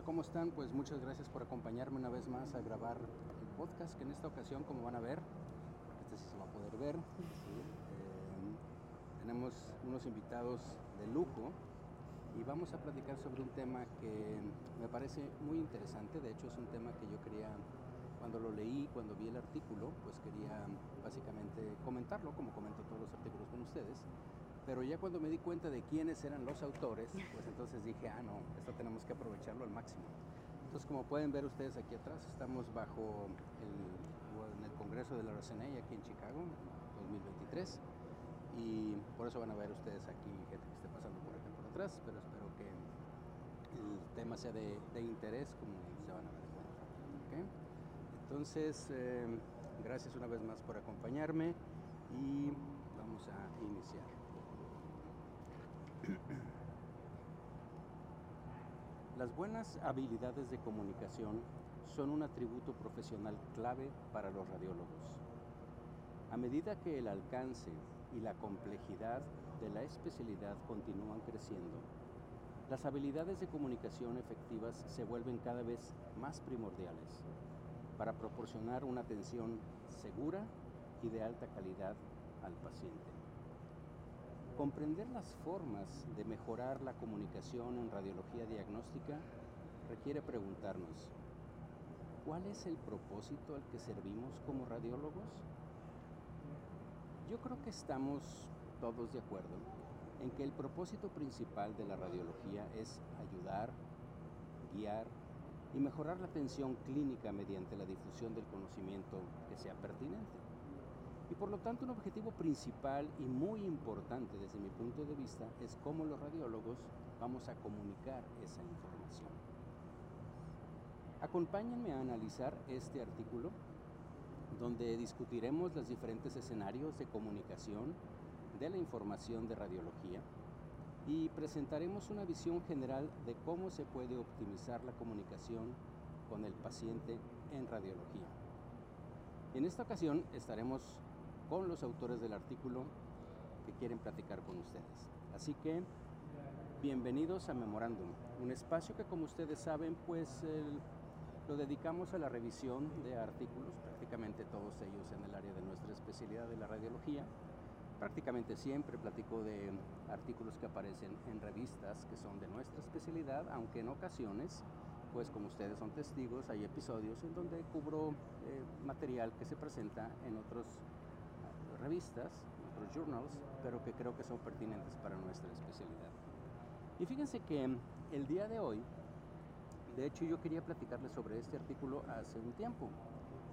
Hola, ¿cómo están? Pues muchas gracias por acompañarme una vez más a grabar el podcast, que en esta ocasión, como van a ver, este sí se va a poder ver, eh, tenemos unos invitados de lujo y vamos a platicar sobre un tema que me parece muy interesante, de hecho es un tema que yo quería, cuando lo leí, cuando vi el artículo, pues quería básicamente comentarlo, como comento todos los artículos con ustedes, pero ya cuando me di cuenta de quiénes eran los autores, pues entonces dije, ah, no, esto tenemos que aprovecharlo al máximo. Entonces, como pueden ver ustedes aquí atrás, estamos bajo el, en el Congreso de la RCNA aquí en Chicago, 2023, y por eso van a ver ustedes aquí gente que esté pasando por acá por atrás, pero espero que el tema sea de, interés, como se van a ver. ¿okay? Entonces, eh, gracias una vez más por acompañarme y vamos a iniciar. Las buenas habilidades de comunicación son un atributo profesional clave para los radiólogos. A medida que el alcance y la complejidad de la especialidad continúan creciendo, las habilidades de comunicación efectivas se vuelven cada vez más primordiales para proporcionar una atención segura y de alta calidad al paciente. Comprender las formas de mejorar la comunicación en radiología diagnóstica requiere preguntarnos, ¿cuál es el propósito al que servimos como radiólogos? Yo creo que estamos todos de acuerdo en que el propósito principal de la radiología es ayudar, guiar y mejorar la atención clínica mediante la difusión del conocimiento que sea pertinente. Y por lo tanto un objetivo principal y muy importante desde mi punto de vista es cómo los radiólogos vamos a comunicar esa información. Acompáñenme a analizar este artículo donde discutiremos los diferentes escenarios de comunicación de la información de radiología y presentaremos una visión general de cómo se puede optimizar la comunicación con el paciente en radiología. En esta ocasión estaremos con los autores del artículo que quieren platicar con ustedes. Así que bienvenidos a Memorándum, un espacio que como ustedes saben pues lo dedicamos a la revisión de artículos, prácticamente todos ellos en el área de nuestra especialidad de la radiología. Prácticamente siempre platico de artículos que aparecen en revistas que son de nuestra especialidad, aunque en ocasiones pues como ustedes son testigos, hay episodios en donde cubro eh, material que se presenta en otros revistas, otros journals, pero que creo que son pertinentes para nuestra especialidad. Y fíjense que el día de hoy, de hecho yo quería platicarles sobre este artículo hace un tiempo.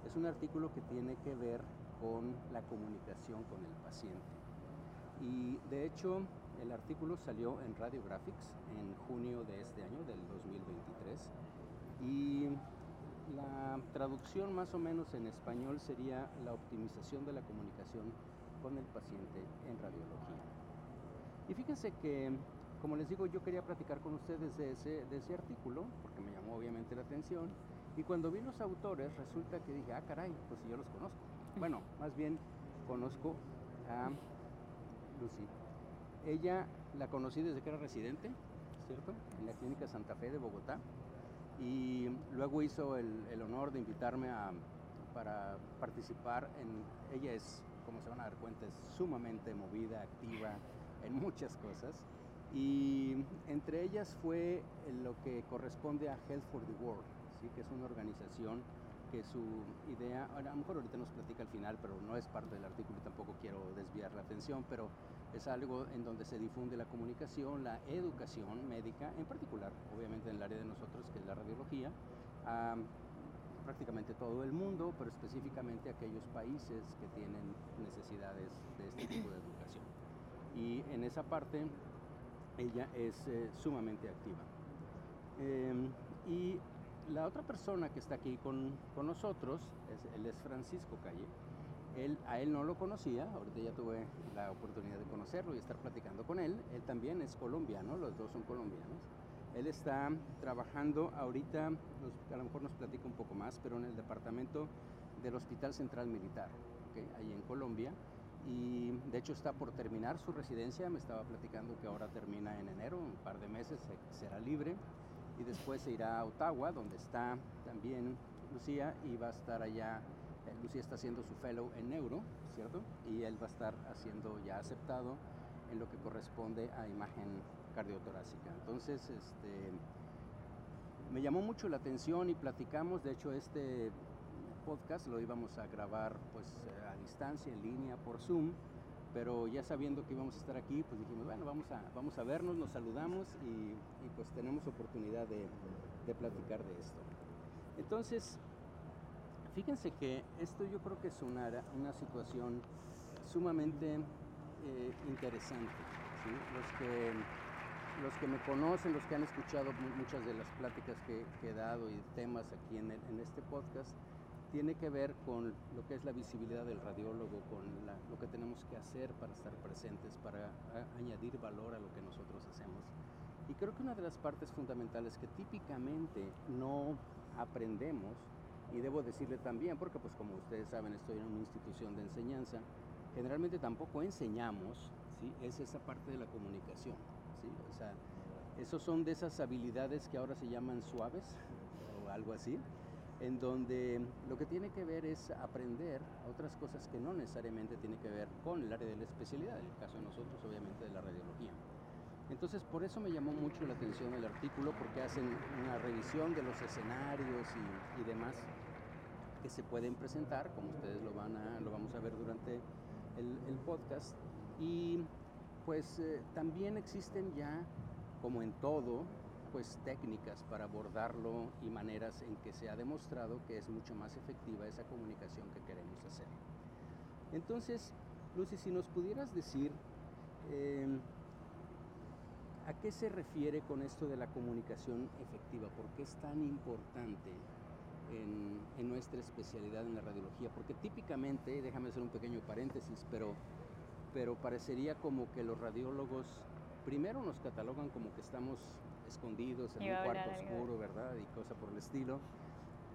Es un artículo que tiene que ver con la comunicación con el paciente. Y de hecho el artículo salió en Radiographics en junio de este año, del 2023. Y la traducción más o menos en español sería la optimización de la comunicación con el paciente en radiología. Y fíjense que, como les digo, yo quería platicar con ustedes de ese, de ese artículo, porque me llamó obviamente la atención, y cuando vi los autores resulta que dije, ah, caray, pues yo los conozco. Bueno, más bien conozco a Lucy. Ella la conocí desde que era residente, ¿cierto? En la Clínica Santa Fe de Bogotá y luego hizo el, honor de invitarme a, para participar en, ella es, como se van a dar cuenta, es sumamente movida, activa en muchas cosas y entre ellas fue lo que corresponde a Health for the World, ¿sí? que es una organización que su idea, a lo mejor ahorita nos platica al final, pero no es parte del artículo y tampoco quiero desviar la atención, pero es algo en donde se difunde la comunicación, la educación médica, en particular, obviamente en el área de nosotros, que es la radiología, a prácticamente todo el mundo, pero específicamente aquellos países que tienen necesidades de este tipo de educación. Y en esa parte ella es eh, sumamente activa. Em, y la otra persona que está aquí con, con nosotros, es, él es Francisco Calle. Él, a él no lo conocía, ahorita ya tuve la oportunidad de conocerlo y estar platicando con él. Él también es colombiano, los dos son colombianos. Él está trabajando ahorita, a lo mejor nos platica un poco más, pero en el departamento del Hospital Central Militar, ahí en Colombia. Y de hecho está por terminar su residencia, me estaba platicando que ahora termina en enero, un par de meses será libre y después se irá a Ottawa, donde está también Lucía, y va a estar allá, eh, Lucía está haciendo su fellow en neuro, ¿cierto? Y él va a estar haciendo ya aceptado en lo que corresponde a imagen cardiotorácica. Entonces, este, me llamó mucho la atención y platicamos, de hecho este podcast lo íbamos a grabar pues a distancia, en línea, por Zoom, pero ya sabiendo que íbamos a estar aquí, pues dijimos, bueno, vamos a, vamos a vernos, nos saludamos y, pues tenemos oportunidad de, platicar de esto. Entonces, fíjense que esto yo creo que es una, una situación sumamente eh, interesante. Los, que, los que me conocen, los que han escuchado muchas de las pláticas que, he dado y temas aquí en, en este podcast, tiene que ver con lo que es la visibilidad del radiólogo, con lo que tenemos que hacer para estar presentes, para añadir valor a lo que nosotros hacemos. Y creo que una de las partes fundamentales que típicamente no aprendemos, y debo decirle también, porque pues como ustedes saben estoy en una institución de enseñanza, generalmente tampoco enseñamos, ¿sí? es esa parte de la comunicación. ¿sí? O sea, esos son de esas habilidades que ahora se llaman suaves o algo así, en donde lo que tiene que ver es aprender otras cosas que no necesariamente tienen que ver con el área de la especialidad, en el caso de nosotros obviamente de la radiología. Entonces por eso me llamó mucho la atención el artículo porque hacen una revisión de los escenarios y, demás que se pueden presentar, como ustedes lo, van a, lo vamos a ver durante el, podcast. Y pues eh, también existen ya, como en todo, pues técnicas para abordarlo y maneras en que se ha demostrado que es mucho más efectiva esa comunicación que queremos hacer. Entonces, Lucy, si nos pudieras decir em, a qué se refiere con esto de la comunicación efectiva, por qué es tan importante en, en, nuestra especialidad en la radiología, porque típicamente, déjame hacer un pequeño paréntesis, pero, pero parecería como que los radiólogos primero nos catalogan como que estamos escondidos en un cuarto oscuro, ¿verdad? Y cosa por el estilo.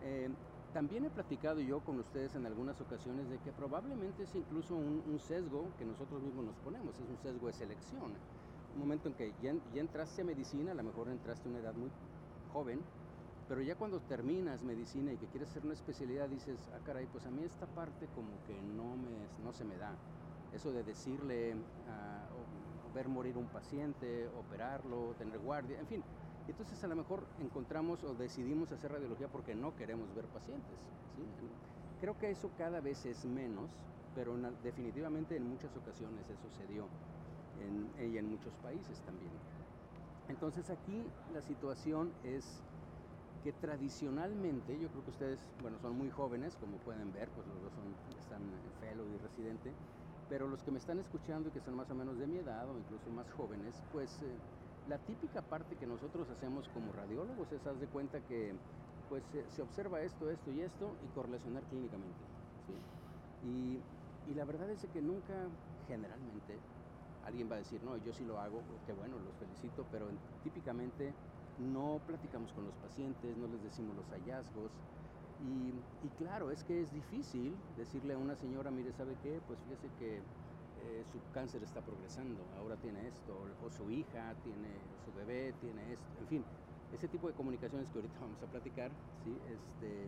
Eh, también he platicado yo con ustedes en algunas ocasiones de que probablemente es incluso un, sesgo que nosotros mismos nos ponemos, es un sesgo de selección. Un momento en que ya, entraste a medicina, a lo mejor entraste a una edad muy joven, pero ya cuando terminas medicina y que quieres hacer una especialidad, dices, ah, caray, pues a mí esta parte como que no, me, no se me da. Eso de decirle, a ver morir un paciente, operarlo, tener guardia, en fin. Entonces a lo mejor encontramos o decidimos hacer radiología porque no queremos ver pacientes. Creo que eso cada vez es menos, pero definitivamente en muchas ocasiones eso se dio en, y en muchos países también. Entonces aquí la situación es que tradicionalmente, yo creo que ustedes, bueno, son muy jóvenes, como pueden ver, pues los dos son, están fellow y residente, pero los que me están escuchando y que son más o menos de mi edad o incluso más jóvenes, pues eh, la típica parte que nosotros hacemos como radiólogos es haz de cuenta que pues se observa esto, esto y esto y correlacionar clínicamente. Y, y, la verdad es que nunca, generalmente, alguien va a decir, no, yo sí lo hago, que bueno, los felicito, pero típicamente no platicamos con los pacientes, no les decimos los hallazgos, y, claro, es que es difícil decirle a una señora, mire, ¿sabe qué? Pues fíjese que eh, su cáncer está progresando, ahora tiene esto, o su hija tiene, su bebé tiene esto, en fin, ese tipo de comunicaciones que ahorita vamos a platicar, ¿sí? Este,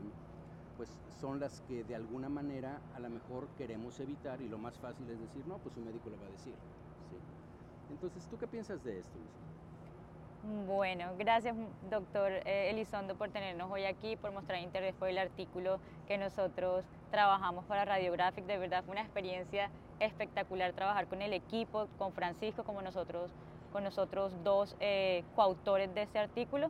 pues son las que de alguna manera a lo mejor queremos evitar y lo más fácil es decir, no, pues su médico le va a decir. ¿sí? Entonces, ¿tú qué piensas de esto, Luis? Bueno, gracias doctor eh, Elizondo por tenernos hoy aquí, por mostrar interés por el artículo que nosotros trabajamos para Radiographic. De verdad fue una experiencia espectacular trabajar con el equipo, con Francisco, como nosotros, con nosotros dos eh, coautores de este artículo.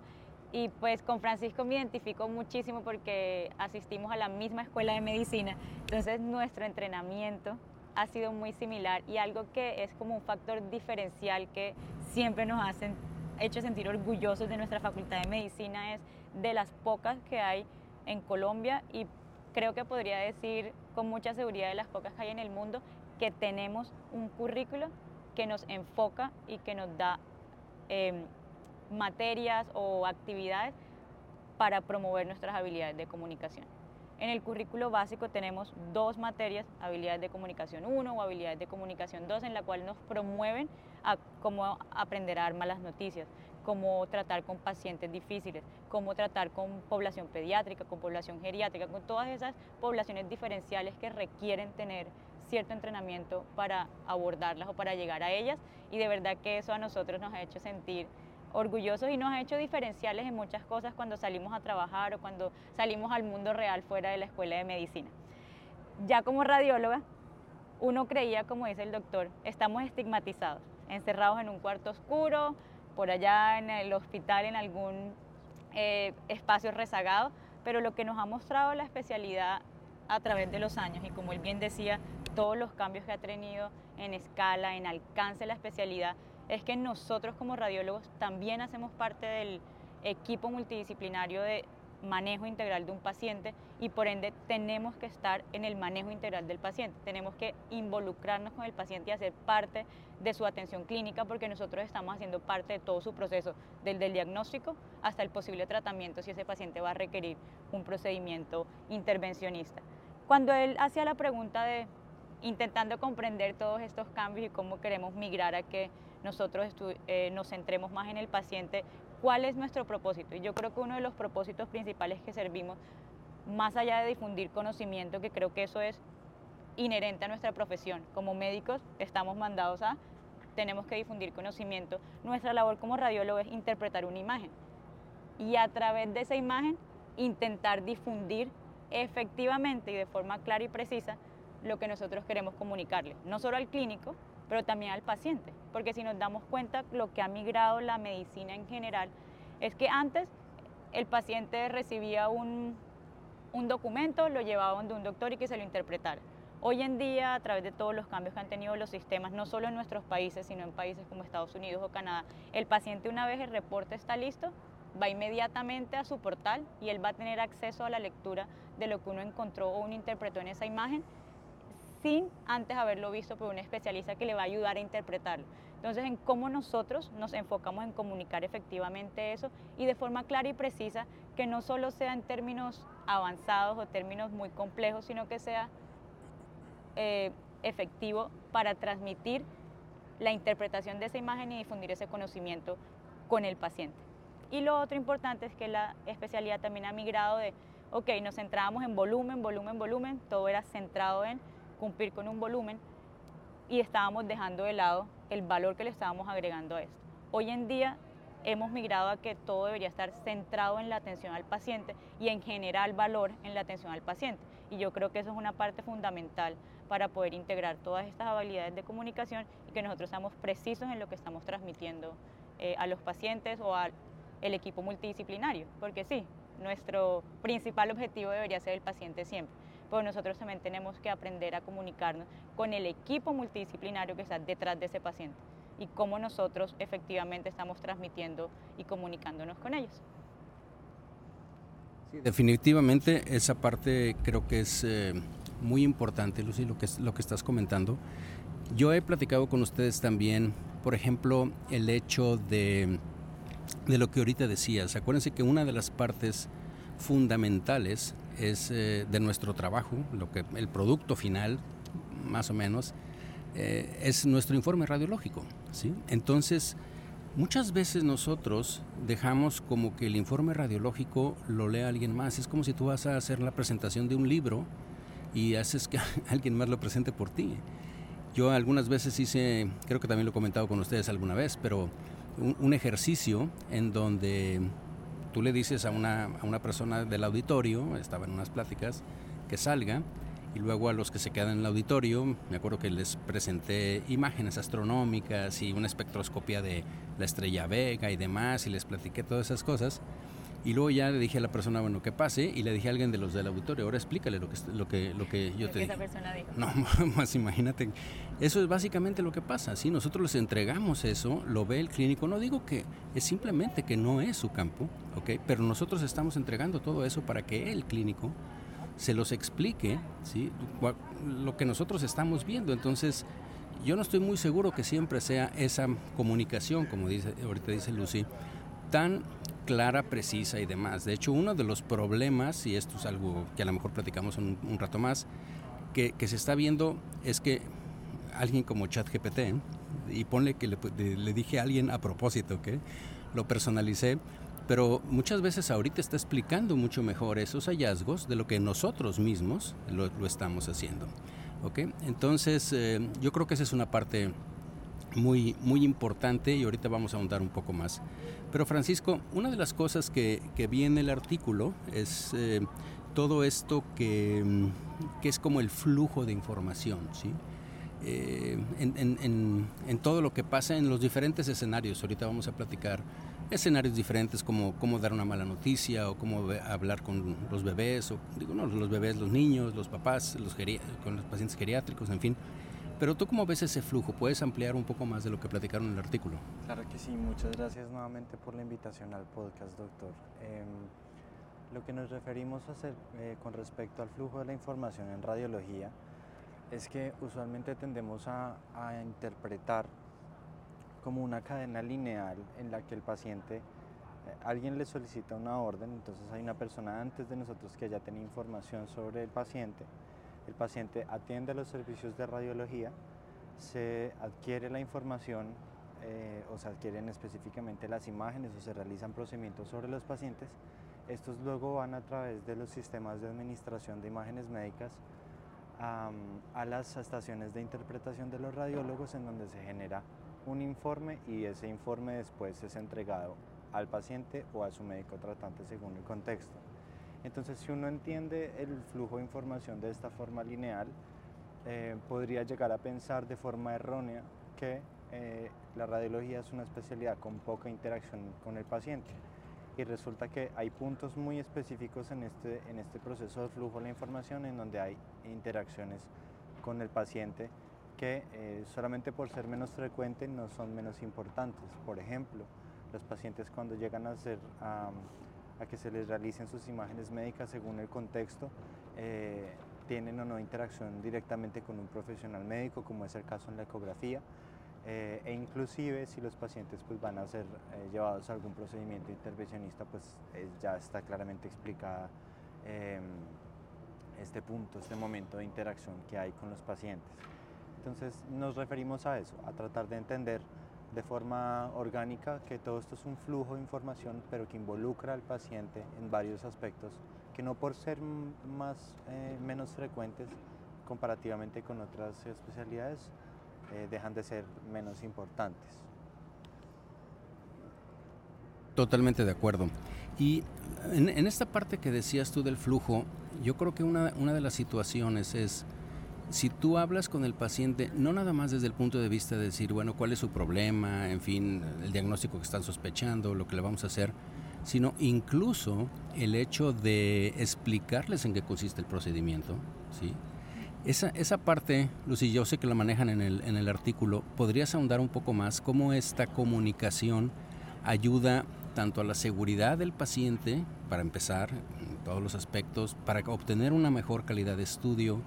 Y pues con Francisco me identifico muchísimo porque asistimos a la misma escuela de medicina, entonces nuestro entrenamiento ha sido muy similar y algo que es como un factor diferencial que siempre nos hacen hecho sentir orgullosos de nuestra Facultad de Medicina es de las pocas que hay en Colombia y creo que podría decir con mucha seguridad de las pocas que hay en el mundo que tenemos un currículo que nos enfoca y que nos da em, materias o actividades para promover nuestras habilidades de comunicación. En el currículo básico tenemos dos materias, habilidades de comunicación 1 o habilidades de comunicación 2, en la cual nos promueven a cómo aprender a dar malas noticias, cómo tratar con pacientes difíciles, cómo tratar con población pediátrica, con población geriátrica, con todas esas poblaciones diferenciales que requieren tener cierto entrenamiento para abordarlas o para llegar a ellas. Y de verdad que eso a nosotros nos ha hecho sentir orgullosos y nos ha hecho diferenciales en muchas cosas cuando salimos a trabajar o cuando salimos al mundo real fuera de la escuela de medicina. Ya como radióloga, uno creía, como dice el doctor, estamos estigmatizados, encerrados en un cuarto oscuro, por allá en el hospital, en algún eh, espacio rezagado, pero lo que nos ha mostrado la especialidad a través de los años y como él bien decía, todos los cambios que ha tenido en escala, en alcance la especialidad, es que nosotros como radiólogos también hacemos parte del equipo multidisciplinario de manejo integral de un paciente y por ende tenemos que estar en el manejo integral del paciente, tenemos que involucrarnos con el paciente y hacer parte de su atención clínica porque nosotros estamos haciendo parte de todo su proceso, desde el diagnóstico hasta el posible tratamiento si ese paciente va a requerir un procedimiento intervencionista. Cuando él hacía la pregunta de intentando comprender todos estos cambios y cómo queremos migrar a que nosotros eh, nos centremos más en el paciente, cuál es nuestro propósito. Y yo creo que uno de los propósitos principales que servimos, más allá de difundir conocimiento, que creo que eso es inherente a nuestra profesión, como médicos estamos mandados a, tenemos que difundir conocimiento. Nuestra labor como radiólogo es interpretar una imagen y a través de esa imagen intentar difundir efectivamente y de forma clara y precisa lo que nosotros queremos comunicarle, no solo al clínico, pero también al paciente, porque si nos damos cuenta lo que ha migrado la medicina en general es que antes el paciente recibía un, un documento, lo llevaban de un doctor y que se lo interpretara. Hoy en día, a través de todos los cambios que han tenido los sistemas, no solo en nuestros países, sino en países como Estados Unidos o Canadá, el paciente una vez el reporte está listo, va inmediatamente a su portal y él va a tener acceso a la lectura de lo que uno encontró o uno interpretó en esa imagen sin antes haberlo visto por un especialista que le va a ayudar a interpretarlo. Entonces, en cómo nosotros nos enfocamos en comunicar efectivamente eso y de forma clara y precisa, que no solo sea en términos avanzados o términos muy complejos, sino que sea eh, efectivo para transmitir la interpretación de esa imagen y difundir ese conocimiento con el paciente. Y lo otro importante es que la especialidad también ha migrado de, ok, nos centrábamos en volumen, volumen, volumen, todo era centrado en cumplir con un volumen y estábamos dejando de lado el valor que le estábamos agregando a esto. Hoy en día hemos migrado a que todo debería estar centrado en la atención al paciente y en general valor en la atención al paciente. Y yo creo que eso es una parte fundamental para poder integrar todas estas habilidades de comunicación y que nosotros seamos precisos en lo que estamos transmitiendo eh, a los pacientes o al equipo multidisciplinario. Porque sí, nuestro principal objetivo debería ser el paciente siempre pero nosotros también tenemos que aprender a comunicarnos con el equipo multidisciplinario que está detrás de ese paciente y cómo nosotros efectivamente estamos transmitiendo y comunicándonos con ellos. Definitivamente esa parte creo que es eh, muy importante, Lucy, lo que, lo que estás comentando. Yo he platicado con ustedes también, por ejemplo, el hecho de, de lo que ahorita decías. Acuérdense que una de las partes fundamentales es eh, de nuestro trabajo, lo que el producto final, más o menos, eh, es nuestro informe radiológico. ¿sí? Entonces, muchas veces nosotros dejamos como que el informe radiológico lo lea alguien más. Es como si tú vas a hacer la presentación de un libro y haces que alguien más lo presente por ti. Yo algunas veces hice, creo que también lo he comentado con ustedes alguna vez, pero un ejercicio en donde tú le dices a una, a una persona del auditorio, estaba en unas pláticas, que salga, y luego a los que se quedan en el auditorio, me acuerdo que les presenté imágenes astronómicas y una espectroscopia de la estrella Vega y demás, y les platiqué todas esas cosas. Y luego ya le dije a la persona, bueno, que pase, y le dije a alguien de los del auditorio, ahora explícale lo que, lo que, lo que yo te esa persona dijo? No, más imagínate. Eso es básicamente lo que pasa. Si nosotros les entregamos eso, lo ve el clínico. No digo que es simplemente que no es su campo, ¿ok? Pero nosotros estamos entregando todo eso para que el clínico se los explique, ¿sí? Lo que nosotros estamos viendo. Entonces, yo no estoy muy seguro que siempre sea esa comunicación, como dice, ahorita dice Lucy, tan clara, precisa y demás. De hecho, uno de los problemas, y esto es algo que a lo mejor platicamos un, un rato más, que, que, se está viendo es que alguien como ChatGPT, y ponle que le, le, dije a alguien a propósito, que lo personalicé, pero muchas veces ahorita está explicando mucho mejor esos hallazgos de lo que nosotros mismos lo, estamos haciendo. ¿ok? Entonces, eh, yo creo que esa es una parte muy, muy importante y ahorita vamos a ahondar un poco más. Pero Francisco, una de las cosas que, que vi en el artículo es eh, todo esto que, mm, que, es como el flujo de información, ¿sí? Eh, en, en, en, todo lo que pasa en los diferentes escenarios. Ahorita vamos a platicar escenarios diferentes como cómo dar una mala noticia o cómo hablar con los bebés, o digo, no, los bebés, los niños, los papás, los con los pacientes geriátricos, en fin. Pero tú cómo ves ese flujo, ¿puedes ampliar un poco más de lo que platicaron en el artículo? Claro que sí, muchas gracias nuevamente por la invitación al podcast, doctor. Em, lo que nos referimos a hacer eh, con respecto al flujo de la información en radiología es que usualmente tendemos a, interpretar como una cadena lineal en la que el paciente, eh, alguien le solicita una orden, entonces hay una persona antes de nosotros que ya tiene información sobre el paciente, el paciente atiende a los servicios de radiología, se adquiere la información eh, o se adquieren específicamente las imágenes o se realizan procedimientos sobre los pacientes, estos luego van a través de los sistemas de administración de imágenes médicas a las estaciones de interpretación de los radiólogos en donde se genera un informe y ese informe después es entregado al paciente o a su médico tratante según el contexto. Entonces, si uno entiende el flujo de información de esta forma lineal, eh, podría llegar a pensar de forma errónea que eh, la radiología es una especialidad con poca interacción con el paciente. Y resulta que hay puntos muy específicos en este, en este proceso de flujo de la información en donde hay interacciones con el paciente que eh, solamente por ser menos frecuentes no son menos importantes. Por ejemplo, los pacientes cuando llegan a, a, que se les realicen sus imágenes médicas según el contexto, eh, tienen o no interacción directamente con un profesional médico, como es el caso en la ecografía, eh, e inclusive si los pacientes pues, van a ser llevados a algún procedimiento intervencionista, pues ya está claramente explicada em, este punto, este momento de interacción que hay con los pacientes. Entonces nos referimos a eso, a tratar de entender de forma orgánica que todo esto es un flujo de información, pero que involucra al paciente en varios aspectos que no por ser más, eh, menos frecuentes comparativamente con otras especialidades, eh, dejan de ser menos importantes. Totalmente de acuerdo. Y en, esta parte que decías tú del flujo, yo creo que una, una de las situaciones es si tú hablas con el paciente, no nada más desde el punto de vista de decir, bueno, cuál es su problema, en fin, el diagnóstico que están sospechando, lo que le vamos a hacer, sino incluso el hecho de explicarles en qué consiste el procedimiento, ¿sí? Esa, esa parte, Lucy, yo sé que la manejan en el, en el artículo, ¿podrías ahondar un poco más cómo esta comunicación ayuda tanto a la seguridad del paciente, para empezar, en todos los aspectos, para obtener una mejor calidad de estudio,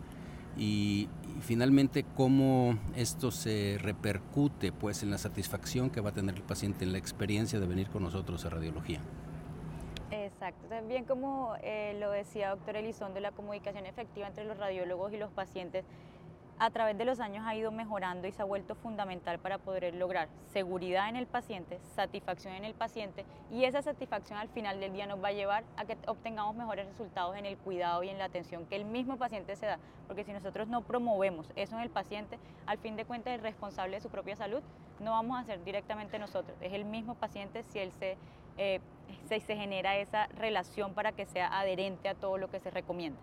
y, finalmente cómo esto se repercute pues en la satisfacción que va a tener el paciente en la experiencia de venir con nosotros a radiología. Exacto, también como eh, lo decía doctor Elizondo, la comunicación efectiva entre los radiólogos y los pacientes a través de los años ha ido mejorando y se ha vuelto fundamental para poder lograr seguridad en el paciente, satisfacción en el paciente y esa satisfacción al final del día nos va a llevar a que obtengamos mejores resultados en el cuidado y en la atención que el mismo paciente se da. Porque si nosotros no promovemos eso en el paciente, al fin de cuentas el responsable de su propia salud no vamos a ser directamente nosotros, es el mismo paciente si él se, eh, se, se genera esa relación para que sea adherente a todo lo que se recomienda.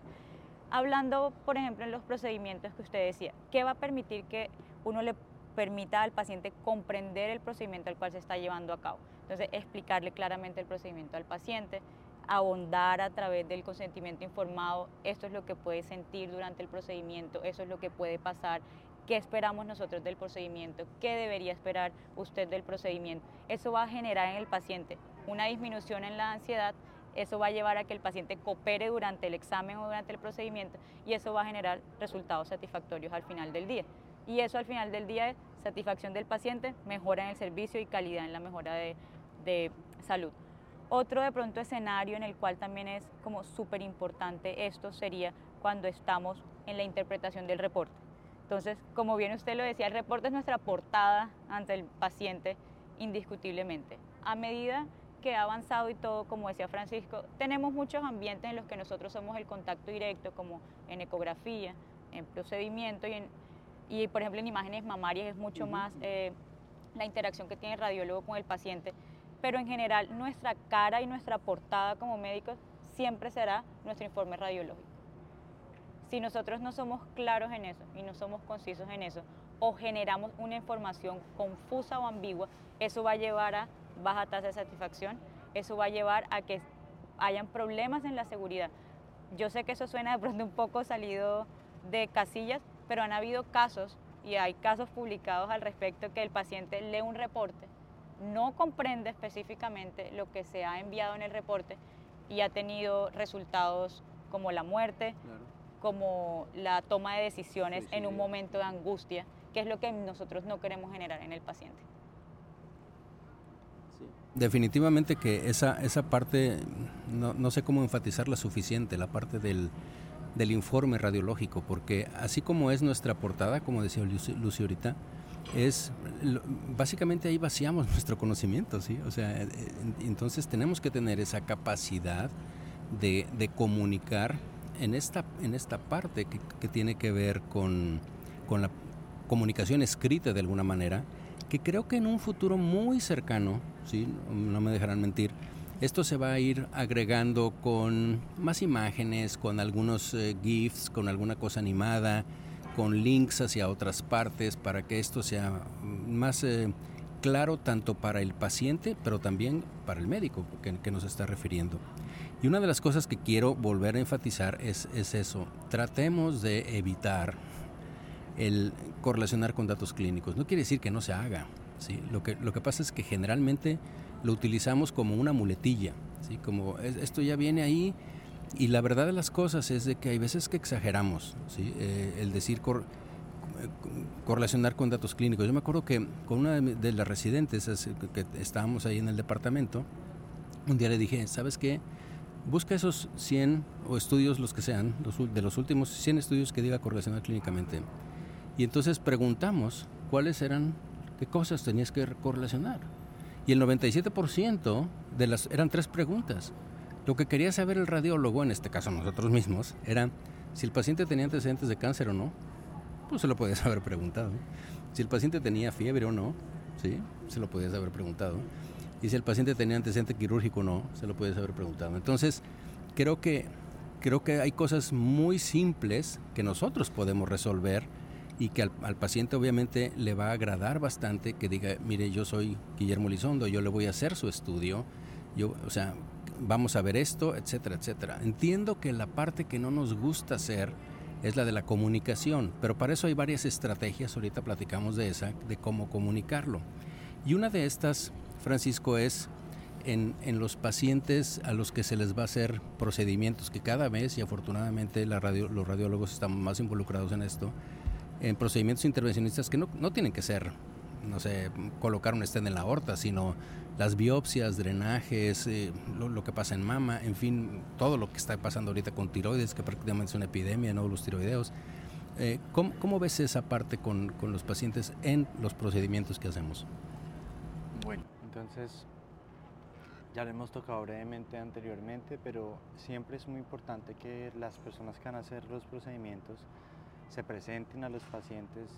Hablando, por ejemplo, en los procedimientos que usted decía, ¿qué va a permitir que uno le permita al paciente comprender el procedimiento al cual se está llevando a cabo? Entonces, explicarle claramente el procedimiento al paciente, abondar a través del consentimiento informado, esto es lo que puede sentir durante el procedimiento, eso es lo que puede pasar, qué esperamos nosotros del procedimiento, qué debería esperar usted del procedimiento. Eso va a generar en el paciente una disminución en la ansiedad, eso va a llevar a que el paciente coopere durante el examen o durante el procedimiento y eso va a generar resultados satisfactorios al final del día. Y eso al final del día es satisfacción del paciente, mejora en el servicio y calidad en la mejora de, de salud. Otro de pronto escenario en el cual también es como súper importante esto sería cuando estamos en la interpretación del reporte. Entonces, como bien usted lo decía, el reporte es nuestra portada ante el paciente indiscutiblemente a medida que ha avanzado y todo, como decía Francisco, tenemos muchos ambientes en los que nosotros somos el contacto directo, como en ecografía, en procedimiento y, en, y por ejemplo en imágenes mamarias es mucho más eh, la interacción que tiene el radiólogo con el paciente, pero en general nuestra cara y nuestra portada como médicos siempre será nuestro informe radiológico. Si nosotros no somos claros en eso y no somos concisos en eso, o generamos una información confusa o ambigua, eso va a llevar a baja tasa de satisfacción, eso va a llevar a que hayan problemas en la seguridad. Yo sé que eso suena de pronto un poco salido de casillas, pero han habido casos y hay casos publicados al respecto que el paciente lee un reporte, no comprende específicamente lo que se ha enviado en el reporte y ha tenido resultados como la muerte, como la toma de decisiones en un momento de angustia, que es lo que nosotros no queremos generar en el paciente. Definitivamente que esa, esa parte, no, no sé cómo enfatizarla suficiente, la parte del, del informe radiológico, porque así como es nuestra portada, como decía Lucio ahorita, es básicamente ahí vaciamos nuestro conocimiento, ¿sí? O sea, eh, entonces tenemos que tener esa capacidad de, de comunicar en esta, en esta parte que, que tiene que ver con, con, la comunicación escrita de alguna manera, que creo que en un futuro muy cercano, ¿sí? no me dejarán mentir, esto se va a ir agregando con más imágenes, con algunos eh, GIFs, con alguna cosa animada, con links hacia otras partes para que esto sea más eh, claro tanto para el paciente, pero también para el médico que, nos está refiriendo. Y una de las cosas que quiero volver a enfatizar es, es eso. Tratemos de evitar el correlacionar con datos clínicos. No quiere decir que no se haga. ¿sí? Lo, que, lo que pasa es que generalmente lo utilizamos como una muletilla, ¿sí? como esto ya viene ahí y la verdad de las cosas es de que hay veces que exageramos, ¿sí? Eh, el decir correlacionar con datos clínicos. Yo me acuerdo que con una de las residentes que estábamos ahí en el departamento, un día le dije, ¿sabes qué? Busca esos 100 o estudios, los que sean, de los últimos 100 estudios que diga correlacionar clínicamente. Y entonces preguntamos cuáles eran, qué cosas tenías que correlacionar. Y el 97% de las eran tres preguntas. Lo que quería saber el radiólogo, en este caso nosotros mismos, era si el paciente tenía antecedentes de cáncer o no. Pues se lo podías haber preguntado. Si el paciente tenía fiebre o no, sí, se lo podías haber preguntado. Y si el paciente tenía antecedente quirúrgico o no, se lo podías haber preguntado. Entonces, creo que creo que hay cosas muy simples que nosotros podemos resolver y que al, paciente obviamente le va a agradar bastante que diga, mire, yo soy Guillermo Lizondo, yo le voy a hacer su estudio, yo, o sea, vamos a ver esto, etcétera, etcétera. Entiendo que la parte que no nos gusta hacer es la de la comunicación, pero para eso hay varias estrategias, ahorita platicamos de esa, de cómo comunicarlo. Y una de estas, Francisco, es en, en, los pacientes a los que se les va a hacer procedimientos, que cada vez, y afortunadamente la radio, los radiólogos están más involucrados en esto, en procedimientos intervencionistas que no, no tienen que ser, no sé, colocar un estén en la aorta, sino las biopsias, drenajes, eh, lo, que pasa en mama, en fin, todo lo que está pasando ahorita con tiroides, que prácticamente es una epidemia, ¿no? Los tiroideos. Eh, ¿cómo, ¿cómo, ves esa parte con, con, los pacientes en los procedimientos que hacemos? Bueno, entonces ya lo hemos tocado brevemente anteriormente, pero siempre es muy importante que las personas que van a hacer los procedimientos se presenten a los pacientes,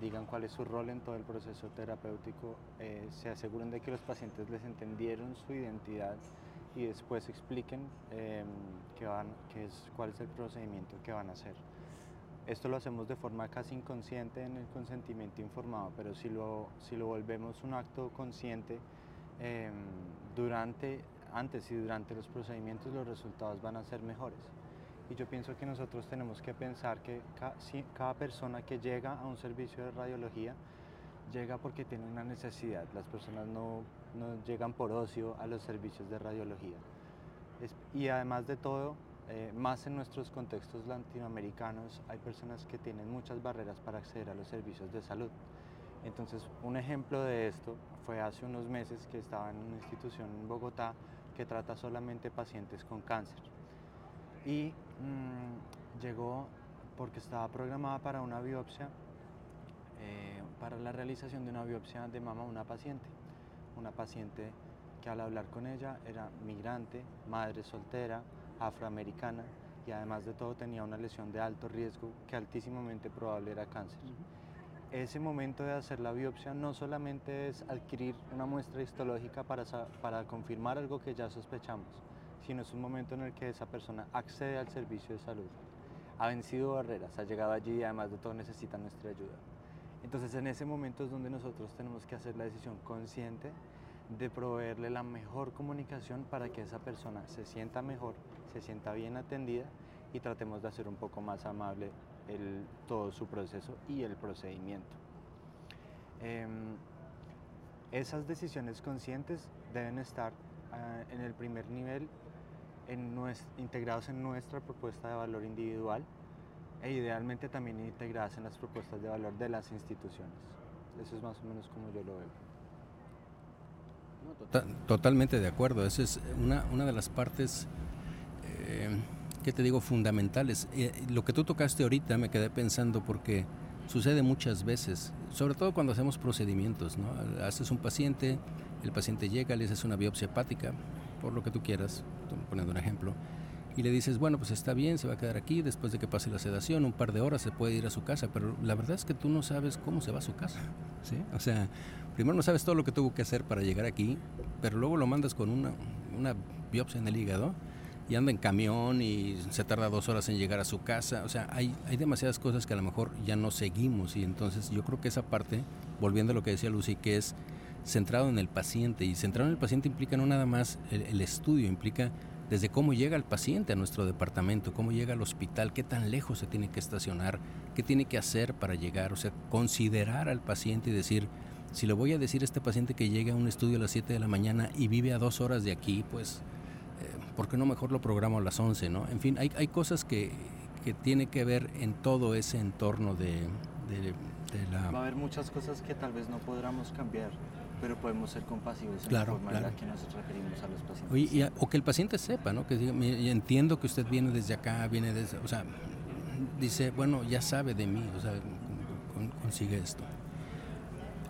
digan cuál es su rol en todo el proceso terapéutico, eh, se aseguren de que los pacientes les entendieron su identidad y después expliquen eh, qué van, qué es, cuál es el procedimiento que van a hacer. Esto lo hacemos de forma casi inconsciente en el consentimiento informado, pero si lo, si lo volvemos un acto consciente, eh, durante, antes y durante los procedimientos los resultados van a ser mejores. Y yo pienso que nosotros tenemos que pensar que cada, persona que llega a un servicio de radiología llega porque tiene una necesidad. Las personas no, no llegan por ocio a los servicios de radiología. y además de todo, eh, más en nuestros contextos latinoamericanos, hay personas que tienen muchas barreras para acceder a los servicios de salud. Entonces, un ejemplo de esto fue hace unos meses que estaba en una institución en Bogotá que trata solamente pacientes con cáncer y mmm, llegó porque estaba programada para una biopsia, eh, para la realización de una biopsia de mama a una paciente, una paciente que al hablar con ella era migrante, madre soltera, afroamericana y además de todo tenía una lesión de alto riesgo que altísimamente probable era cáncer. Ese momento de hacer la biopsia no solamente es adquirir una muestra histológica para, para confirmar algo que ya sospechamos, sino es un momento en el que esa persona accede al servicio de salud. Ha vencido barreras, ha llegado allí y además de todo necesita nuestra ayuda. Entonces en ese momento es donde nosotros tenemos que hacer la decisión consciente de proveerle la mejor comunicación para que esa persona se sienta mejor, se sienta bien atendida y tratemos de hacer un poco más amable el, todo su proceso y el procedimiento. Em, esas decisiones conscientes deben estar ah, en el primer nivel en integrados en nuestra propuesta de valor individual e idealmente también integradas en las propuestas de valor de las instituciones. Eso es más o menos como yo lo veo. Totalmente de acuerdo. Esa es una, una de las partes eh, ¿qué te digo?, fundamentales. Eh, lo que tú tocaste ahorita me quedé pensando porque sucede muchas veces, sobre todo cuando hacemos procedimientos, ¿no? Haces un paciente, el paciente llega, le haces una biopsia hepática, por lo que tú quieras, poniendo un ejemplo, y le dices, bueno, pues está bien, se va a quedar aquí, después de que pase la sedación, un par de horas se puede ir a su casa, pero la verdad es que tú no sabes cómo se va a su casa, ¿sí? O sea, primero no sabes todo lo que tuvo que hacer para llegar aquí, pero luego lo mandas con una, una biopsia en el hígado, y anda en camión y se tarda dos horas en llegar a su casa. O sea, hay, hay demasiadas cosas que a lo mejor ya no seguimos y entonces yo creo que esa parte, volviendo a lo que decía Lucy, que es centrado en el paciente y centrado en el paciente implica no nada más el, estudio, implica desde cómo llega el paciente a nuestro departamento, cómo llega al hospital, qué tan lejos se tiene que estacionar, qué tiene que hacer para llegar, o sea, considerar al paciente y decir, si le voy a decir a este paciente que llegue a un estudio a las 7 de la mañana y vive a dos horas de aquí, pues ¿por qué no mejor lo programo a las 11? ¿no? En fin, hay, hay cosas que, que tiene que ver en todo ese entorno de, de, la... Va a haber muchas cosas que tal vez no podamos cambiar, pero podemos ser compasivos en la forma en la que nos referimos a los pacientes. o que el paciente sepa, ¿no? Que diga, entiendo que usted viene desde acá, viene desde... O sea, dice, bueno, ya sabe de mí, o sea, consigue esto.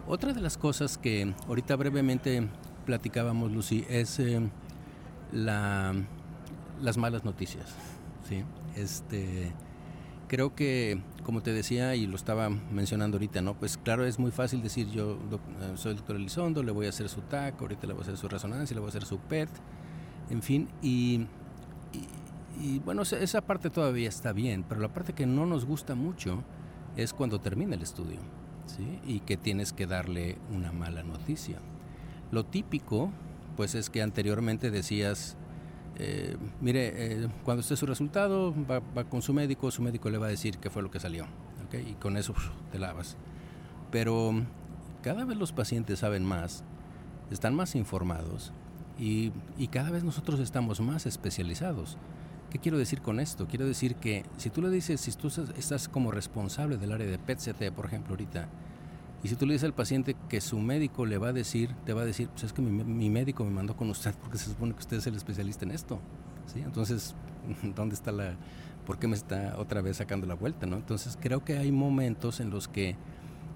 Otra de las cosas que ahorita brevemente platicábamos, Lucy, es... Eh, la, las malas noticias. ¿sí? Este, creo que, como te decía y lo estaba mencionando ahorita, ¿no? Pues claro, es muy fácil decir yo eh, soy el doctor Elizondo, le voy a hacer su TAC, ahorita le voy a hacer su resonancia, le voy a hacer su PET, en fin, y, y, bueno, esa parte todavía está bien, pero la parte que no nos gusta mucho es cuando termina el estudio, ¿sí? Y que tienes que darle una mala noticia. Lo típico pues es que anteriormente decías, eh, mire, eh, cuando esté su resultado, va, con su médico, su médico le va a decir qué fue lo que salió, y con eso te lavas. Pero cada vez los pacientes saben más, están más informados y, cada vez nosotros estamos más especializados. ¿Qué quiero decir con esto? Quiero decir que si tú le dices, si tú estás como responsable del área de PET-CT, por ejemplo, ahorita, y si tú le dices al paciente que su médico le va a decir, te va a decir, pues es que mi, médico me mandó con usted porque se supone que usted es el especialista en esto. ¿sí? Entonces, ¿dónde está la... ¿Por qué me está otra vez sacando la vuelta? ¿no? Entonces, creo que hay momentos en los que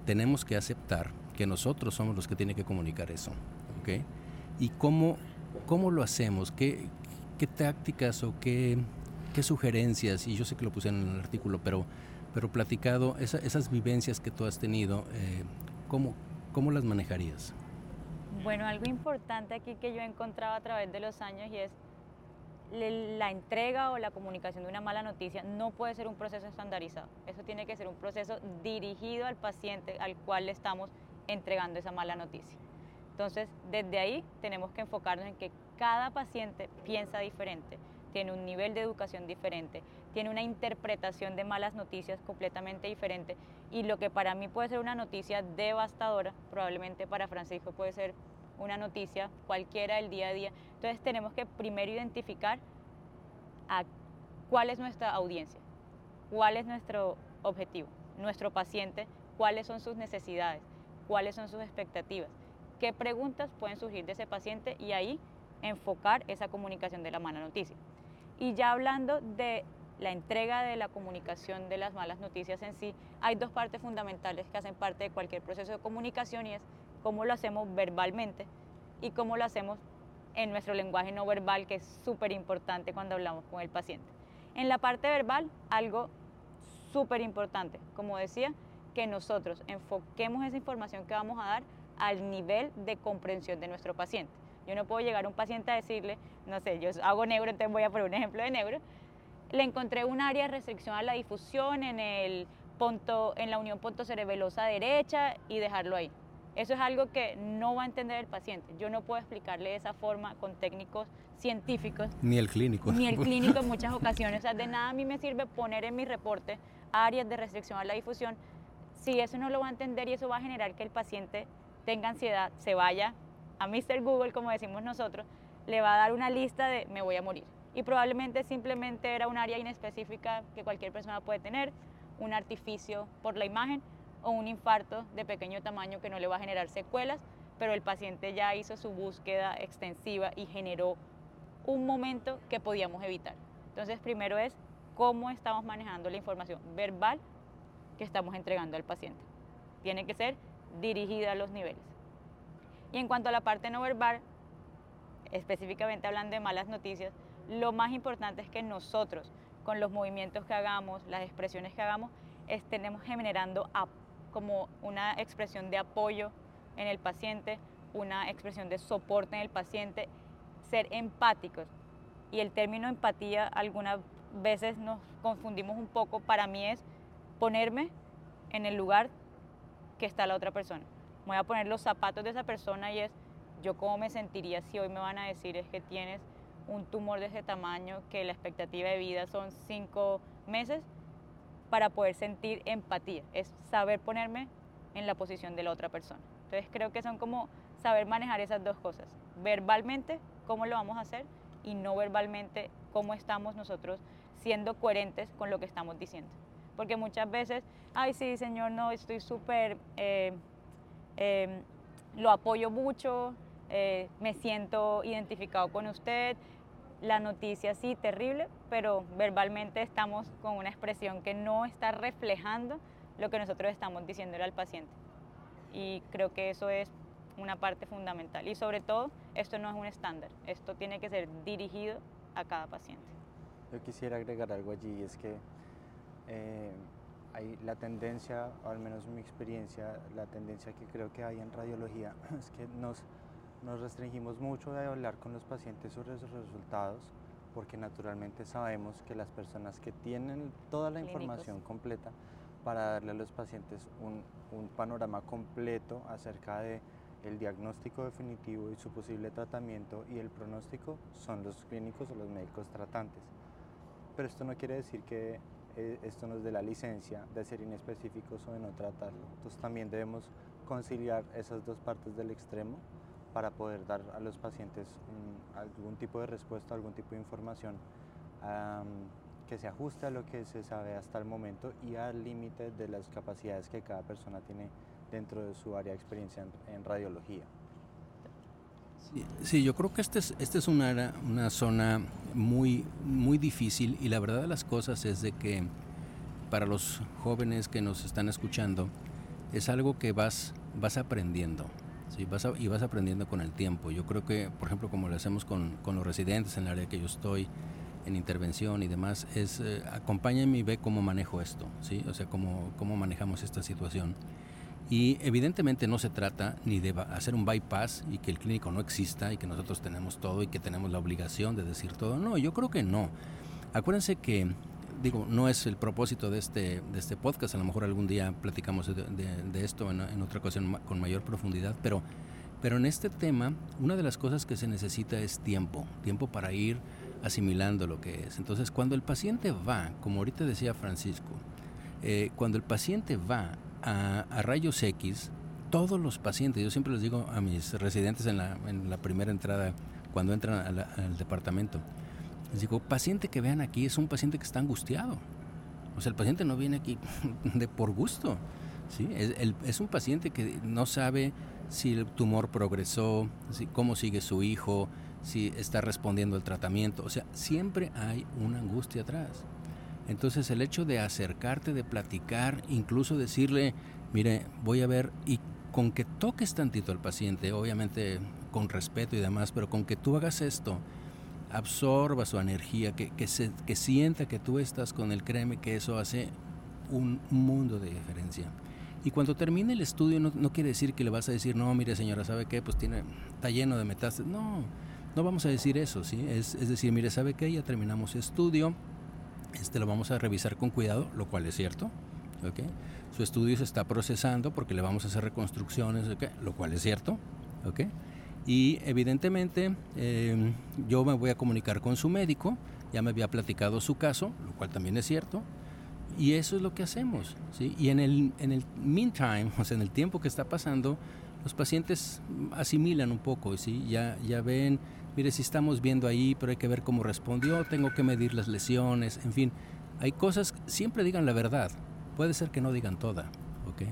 tenemos que aceptar que nosotros somos los que tienen que comunicar eso. ¿ok? ¿Y cómo, cómo lo hacemos? ¿Qué, qué tácticas o qué, qué sugerencias? Y yo sé que lo puse en el artículo, pero pero platicado, esas vivencias que tú has tenido, eh, ¿cómo, ¿cómo las manejarías? Bueno, algo importante aquí que yo he encontrado a través de los años y es la entrega o la comunicación de una mala noticia no puede ser un proceso estandarizado. Eso tiene que ser un proceso dirigido al paciente al cual le estamos entregando esa mala noticia. Entonces, desde ahí tenemos que enfocarnos en que cada paciente piensa diferente, tiene un nivel de educación diferente, tiene una interpretación de malas noticias completamente diferente y lo que para mí puede ser una noticia devastadora, probablemente para Francisco puede ser una noticia cualquiera del día a día. Entonces tenemos que primero identificar a cuál es nuestra audiencia, cuál es nuestro objetivo, nuestro paciente, cuáles son sus necesidades, cuáles son sus expectativas, qué preguntas pueden surgir de ese paciente y ahí enfocar esa comunicación de la mala noticia. Y ya hablando de la entrega de la comunicación de las malas noticias en sí, hay dos partes fundamentales que hacen parte de cualquier proceso de comunicación y es cómo lo hacemos verbalmente y cómo lo hacemos en nuestro lenguaje no verbal, que es súper importante cuando hablamos con el paciente. En la parte verbal, algo súper importante, como decía, que nosotros enfoquemos esa información que vamos a dar al nivel de comprensión de nuestro paciente. Yo no puedo llegar a un paciente a decirle, no sé, yo hago negro, entonces voy a poner un ejemplo de negro. Le encontré un área de restricción a la difusión en, el punto, en la unión punto cerebelosa derecha y dejarlo ahí. Eso es algo que no va a entender el paciente. Yo no puedo explicarle de esa forma con técnicos científicos. Ni el clínico. Ni el clínico en muchas ocasiones. O sea, de nada a mí me sirve poner en mi reporte áreas de restricción a la difusión si eso no lo va a entender y eso va a generar que el paciente tenga ansiedad, se vaya a Mr. Google, como decimos nosotros, le va a dar una lista de me voy a morir. Y probablemente simplemente era un área inespecífica que cualquier persona puede tener, un artificio por la imagen o un infarto de pequeño tamaño que no le va a generar secuelas, pero el paciente ya hizo su búsqueda extensiva y generó un momento que podíamos evitar. Entonces, primero es cómo estamos manejando la información verbal que estamos entregando al paciente. Tiene que ser dirigida a los niveles. Y en cuanto a la parte no verbal, específicamente hablando de malas noticias, lo más importante es que nosotros, con los movimientos que hagamos, las expresiones que hagamos, estemos generando como una expresión de apoyo en el paciente, una expresión de soporte en el paciente, ser empáticos. Y el término empatía algunas veces nos confundimos un poco. Para mí es ponerme en el lugar que está la otra persona. voy a poner los zapatos de esa persona y es yo cómo me sentiría si hoy me van a decir es que tienes un tumor de ese tamaño, que la expectativa de vida son cinco meses, para poder sentir empatía. Es saber ponerme en la posición de la otra persona. Entonces creo que son como saber manejar esas dos cosas. Verbalmente, cómo lo vamos a hacer y no verbalmente, cómo estamos nosotros siendo coherentes con lo que estamos diciendo porque muchas veces, ay sí, señor, no, estoy súper, eh, em, lo apoyo mucho, eh, me siento identificado con usted, la noticia sí, terrible, pero verbalmente estamos con una expresión que no está reflejando lo que nosotros estamos diciéndole al paciente. Y creo que eso es una parte fundamental. Y sobre todo, esto no es un estándar, esto tiene que ser dirigido a cada paciente. Yo quisiera agregar algo allí, es que eh, hay la tendencia, o al menos mi experiencia, la tendencia que creo que hay en radiología es que nos, nos restringimos mucho de hablar con los pacientes sobre sus resultados porque naturalmente sabemos que las personas que tienen toda la información completa para darle a los pacientes un, un panorama completo acerca de el diagnóstico definitivo y su posible tratamiento y el pronóstico son los clínicos o los médicos tratantes. Pero esto no quiere decir que eh, esto nos dé la licencia de ser inespecíficos o de no tratarlo. Entonces también debemos conciliar esas dos partes del extremo para poder dar a los pacientes algún tipo de respuesta, algún tipo de información que se ajuste a lo que se sabe hasta el momento y al límite de las capacidades que cada persona tiene dentro de su área de experiencia en, radiología. Sí, yo creo que esta es, este es una, una zona muy, muy difícil y la verdad de las cosas es de que para los jóvenes que nos están escuchando es algo que vas, vas aprendiendo. ¿Sí? Vas y vas aprendiendo con el tiempo. Yo creo que, por ejemplo, como lo hacemos con, con los residentes en el área que yo estoy, en intervención y demás, es eh, y ve cómo manejo esto, ¿sí? o sea, cómo, cómo manejamos esta situación. Y evidentemente no se trata ni de hacer un bypass y que el clínico no exista y que nosotros tenemos todo y que tenemos la obligación de decir todo. No, yo creo que no. Acuérdense que, digo, no es el propósito de este, de este podcast, a lo mejor algún día platicamos de, esto en, otra ocasión con mayor profundidad, pero, pero en este tema una de las cosas que se necesita es tiempo, tiempo para ir asimilando lo que es. Entonces, cuando el paciente va, como ahorita decía Francisco, eh, cuando el paciente va a, rayos X, todos los pacientes, yo siempre les digo a mis residentes en la, en la primera entrada, cuando entran al departamento, les digo, paciente que vean aquí es un paciente que está angustiado. O sea, el paciente no viene aquí de por gusto. ¿sí? Es, es un paciente que no sabe si el tumor progresó, si, cómo sigue su hijo, si está respondiendo al tratamiento. O sea, siempre hay una angustia atrás. Entonces el hecho de acercarte, de platicar, incluso decirle, mire, voy a ver, ¿y con que toques tantito al paciente, obviamente con respeto y demás, pero con que tú hagas esto, absorba su energía, que, que, se, que sienta que tú estás con él, créeme que eso hace un mundo de diferencia. Y cuando termine el estudio no, no, quiere decir que le vas a decir, no, mire señora, ¿sabe qué? Pues tiene, está lleno de metástasis. No, no vamos a decir eso, ¿sí? Es, es decir, mire, ¿sabe qué? Ya terminamos estudio, este lo vamos a revisar con cuidado, lo cual es cierto, ¿ok? Su estudio se está procesando porque le vamos a hacer reconstrucciones. Lo cual es cierto, ¿ok? Y evidentemente eh, yo me voy a comunicar con su médico, ya me había platicado su caso, lo cual también es cierto, y eso es lo que hacemos. ¿sí? Y en el, en el meantime, o sea, en el tiempo que está pasando, los pacientes asimilan un poco, ¿sí? ya, ya ven, mire, si estamos viendo ahí, pero hay que ver cómo respondió, tengo que medir las lesiones, en fin, hay cosas, siempre digan la verdad, puede ser que no digan toda, ¿ok?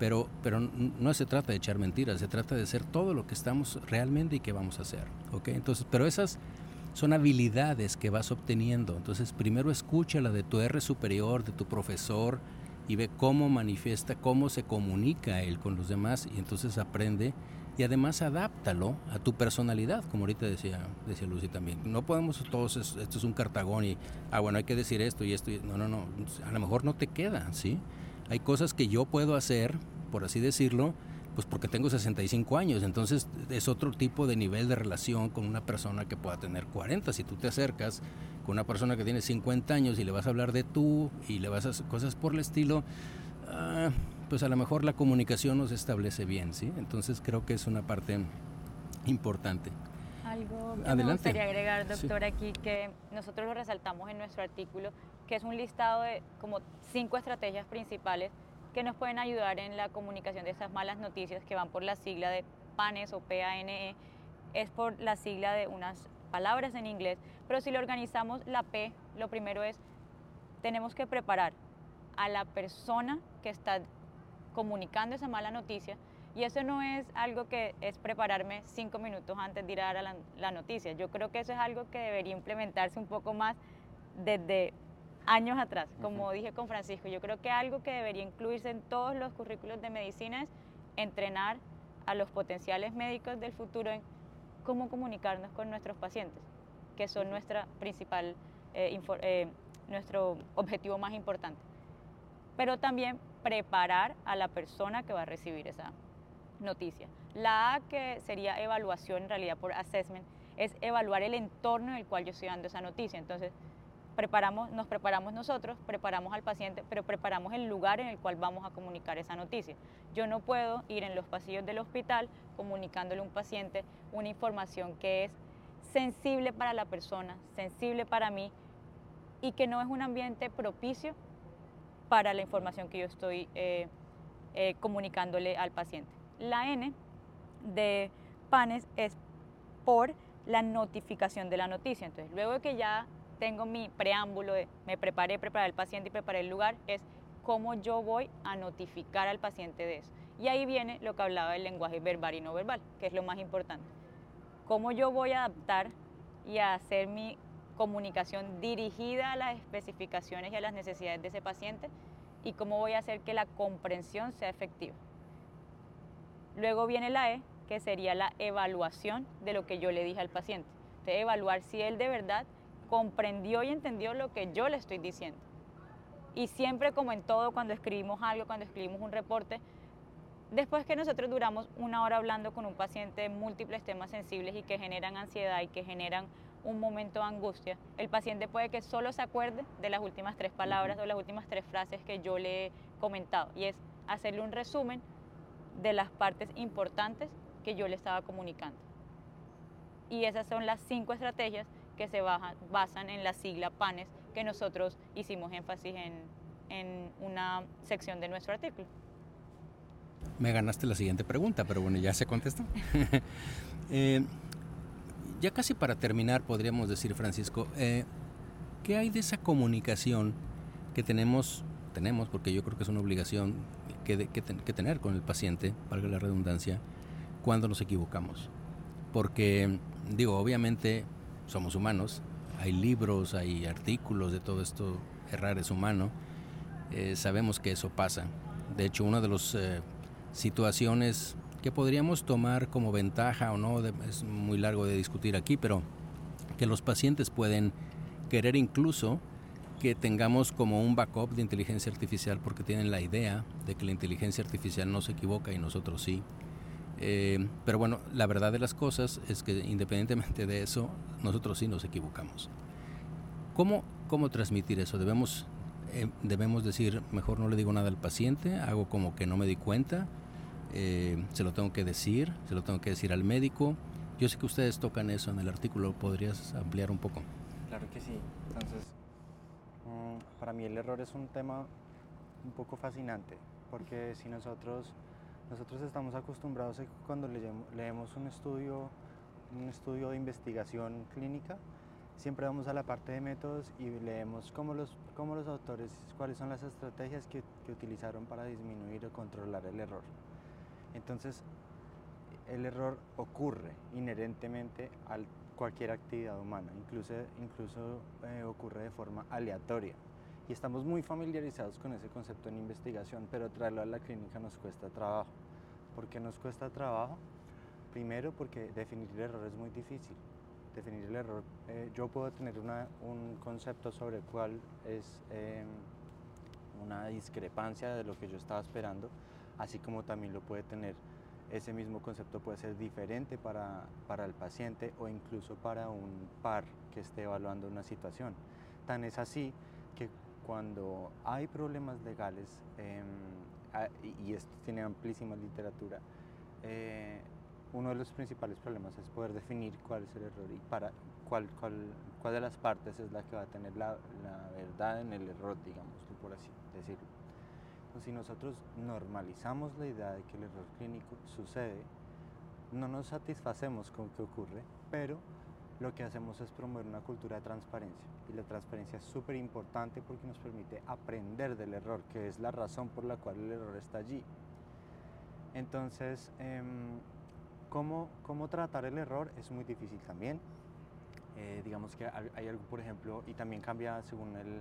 Pero, pero no se trata de echar mentiras, se trata de hacer todo lo que estamos realmente y que vamos a hacer, ¿ok? Entonces, pero esas son habilidades que vas obteniendo. Entonces, primero escucha la de tu R superior, de tu profesor, y ve cómo manifiesta, cómo se comunica él con los demás, y entonces aprende y además adáptalo a tu personalidad, como ahorita decía, decía Lucy también. No podemos todos, esto es un cartagón y, ah, bueno, hay que decir esto y esto. Y, no, no, no, a lo mejor no te queda, ¿sí? Hay cosas que yo puedo hacer, por así decirlo, pues porque tengo 65 años, entonces es otro tipo de nivel de relación con una persona que pueda tener 40. Si tú te acercas con una persona que tiene 50 años y le vas a hablar de tú y le vas a hacer cosas por el estilo, ah, pues a lo mejor la comunicación no se establece bien, ¿sí? Entonces creo que es una parte importante. Algo que me gustaría agregar, doctor, aquí que nosotros lo resaltamos en nuestro artículo, que es un listado de como cinco estrategias principales que nos pueden ayudar en la comunicación de esas malas noticias que van por la sigla de PANES o PANE, es por la sigla de unas palabras en inglés, pero si lo organizamos la P, lo primero es, tenemos que preparar a la persona que está comunicando esa mala noticia y eso no es algo que es prepararme cinco minutos antes de ir a dar la, la noticia. Yo creo que eso es algo que debería implementarse un poco más desde años atrás, como dije con Francisco. Yo creo que algo que debería incluirse en todos los currículos de medicina es entrenar a los potenciales médicos del futuro en cómo comunicarnos con nuestros pacientes, que son nuestra principal, eh, eh, nuestro objetivo más importante. Pero también preparar a la persona que va a recibir esa noticia. La A, que sería evaluación en realidad por assessment, es evaluar el entorno en el cual yo estoy dando esa noticia. Entonces, preparamos, nos preparamos nosotros, preparamos al paciente, pero preparamos el lugar en el cual vamos a comunicar esa noticia. Yo no puedo ir en los pasillos del hospital comunicándole a un paciente una información que es sensible para la persona, sensible para mí y que no es un ambiente propicio para la información que yo estoy eh, eh, comunicándole al paciente. La N de PANES es por la notificación de la noticia. Entonces, luego de que ya tengo mi preámbulo de me preparé, preparé el paciente y preparé el lugar, es cómo yo voy a notificar al paciente de eso. Y ahí viene lo que hablaba del lenguaje verbal y no verbal, que es lo más importante. Cómo yo voy a adaptar y a hacer mi comunicación dirigida a las especificaciones y a las necesidades de ese paciente y cómo voy a hacer que la comprensión sea efectiva. Luego viene la E, que sería la evaluación de lo que yo le dije al paciente. De evaluar si él de verdad comprendió y entendió lo que yo le estoy diciendo. Y siempre como en todo, cuando escribimos algo, cuando escribimos un reporte, después que nosotros duramos una hora hablando con un paciente de múltiples temas sensibles y que generan ansiedad y que generan un momento de angustia, el paciente puede que solo se acuerde de las últimas tres palabras o las últimas tres frases que yo le he comentado. Y es hacerle un resumen de las partes importantes que yo le estaba comunicando. Y esas son las cinco estrategias que se basan en la sigla PANES que nosotros hicimos énfasis en, en una sección de nuestro artículo. Me ganaste la siguiente pregunta, pero bueno, ya se contestó. eh, ya casi para terminar, podríamos decir, Francisco, eh, ¿qué hay de esa comunicación que tenemos, tenemos, porque yo creo que es una obligación que, que, que tener con el paciente, valga la redundancia, cuando nos equivocamos? Porque, digo, obviamente somos humanos, hay libros, hay artículos de todo esto, errar es humano, eh, sabemos que eso pasa. De hecho, uno de los eh, situaciones que podríamos tomar como ventaja o no, es muy largo de discutir aquí, pero que los pacientes pueden querer incluso que tengamos como un backup de inteligencia artificial porque tienen la idea de que la inteligencia artificial no se equivoca y nosotros sí. Eh, pero bueno, la verdad de las cosas es que independientemente de eso, nosotros sí nos equivocamos. ¿Cómo, cómo transmitir eso? Debemos, eh, debemos decir, mejor no le digo nada al paciente, hago como que no me di cuenta, eh, se lo tengo que decir, se lo tengo que decir al médico. Yo sé que ustedes tocan eso en el artículo, ¿podrías ampliar un poco? Claro que sí. Entonces, mm, para mí el error es un tema un poco fascinante, porque si nosotros nosotros estamos acostumbrados a que cuando leemos, un estudio, un estudio de investigación clínica, siempre vamos a la parte de métodos y leemos cómo los, autores, cuáles son las estrategias que, utilizaron para disminuir o controlar el error. Entonces, el error ocurre inherentemente a cualquier actividad humana, incluso, incluso eh, ocurre de forma aleatoria. Y estamos muy familiarizados con ese concepto en investigación, pero traerlo a la clínica nos cuesta trabajo. ¿Por qué nos cuesta trabajo? Primero porque definir el error es muy difícil. Definir el error, eh, yo puedo tener un concepto sobre cuál es em, una discrepancia de lo que yo estaba esperando, así como también lo puede tener ese mismo concepto puede ser diferente para, para, el paciente o incluso para un par que esté evaluando una situación. Tan es así que cuando hay problemas legales, em, y esto tiene amplísima literatura, eh, uno de los principales problemas es poder definir cuál es el error y para cuál, cuál, cuál de las partes es la que va a tener la, la verdad en el error, digamos, por así decirlo. Entonces, si nosotros normalizamos la idea de que el error clínico sucede, no nos satisfacemos con qué ocurre, pero lo que hacemos es promover una cultura de transparencia. Y la transparencia es súper importante porque nos permite aprender del error, que es la razón por la cual el error está allí. Entonces, em, ¿cómo, ¿cómo, tratar el error? Es muy difícil también. Eh, digamos que hay algo, por ejemplo, y también cambia según el,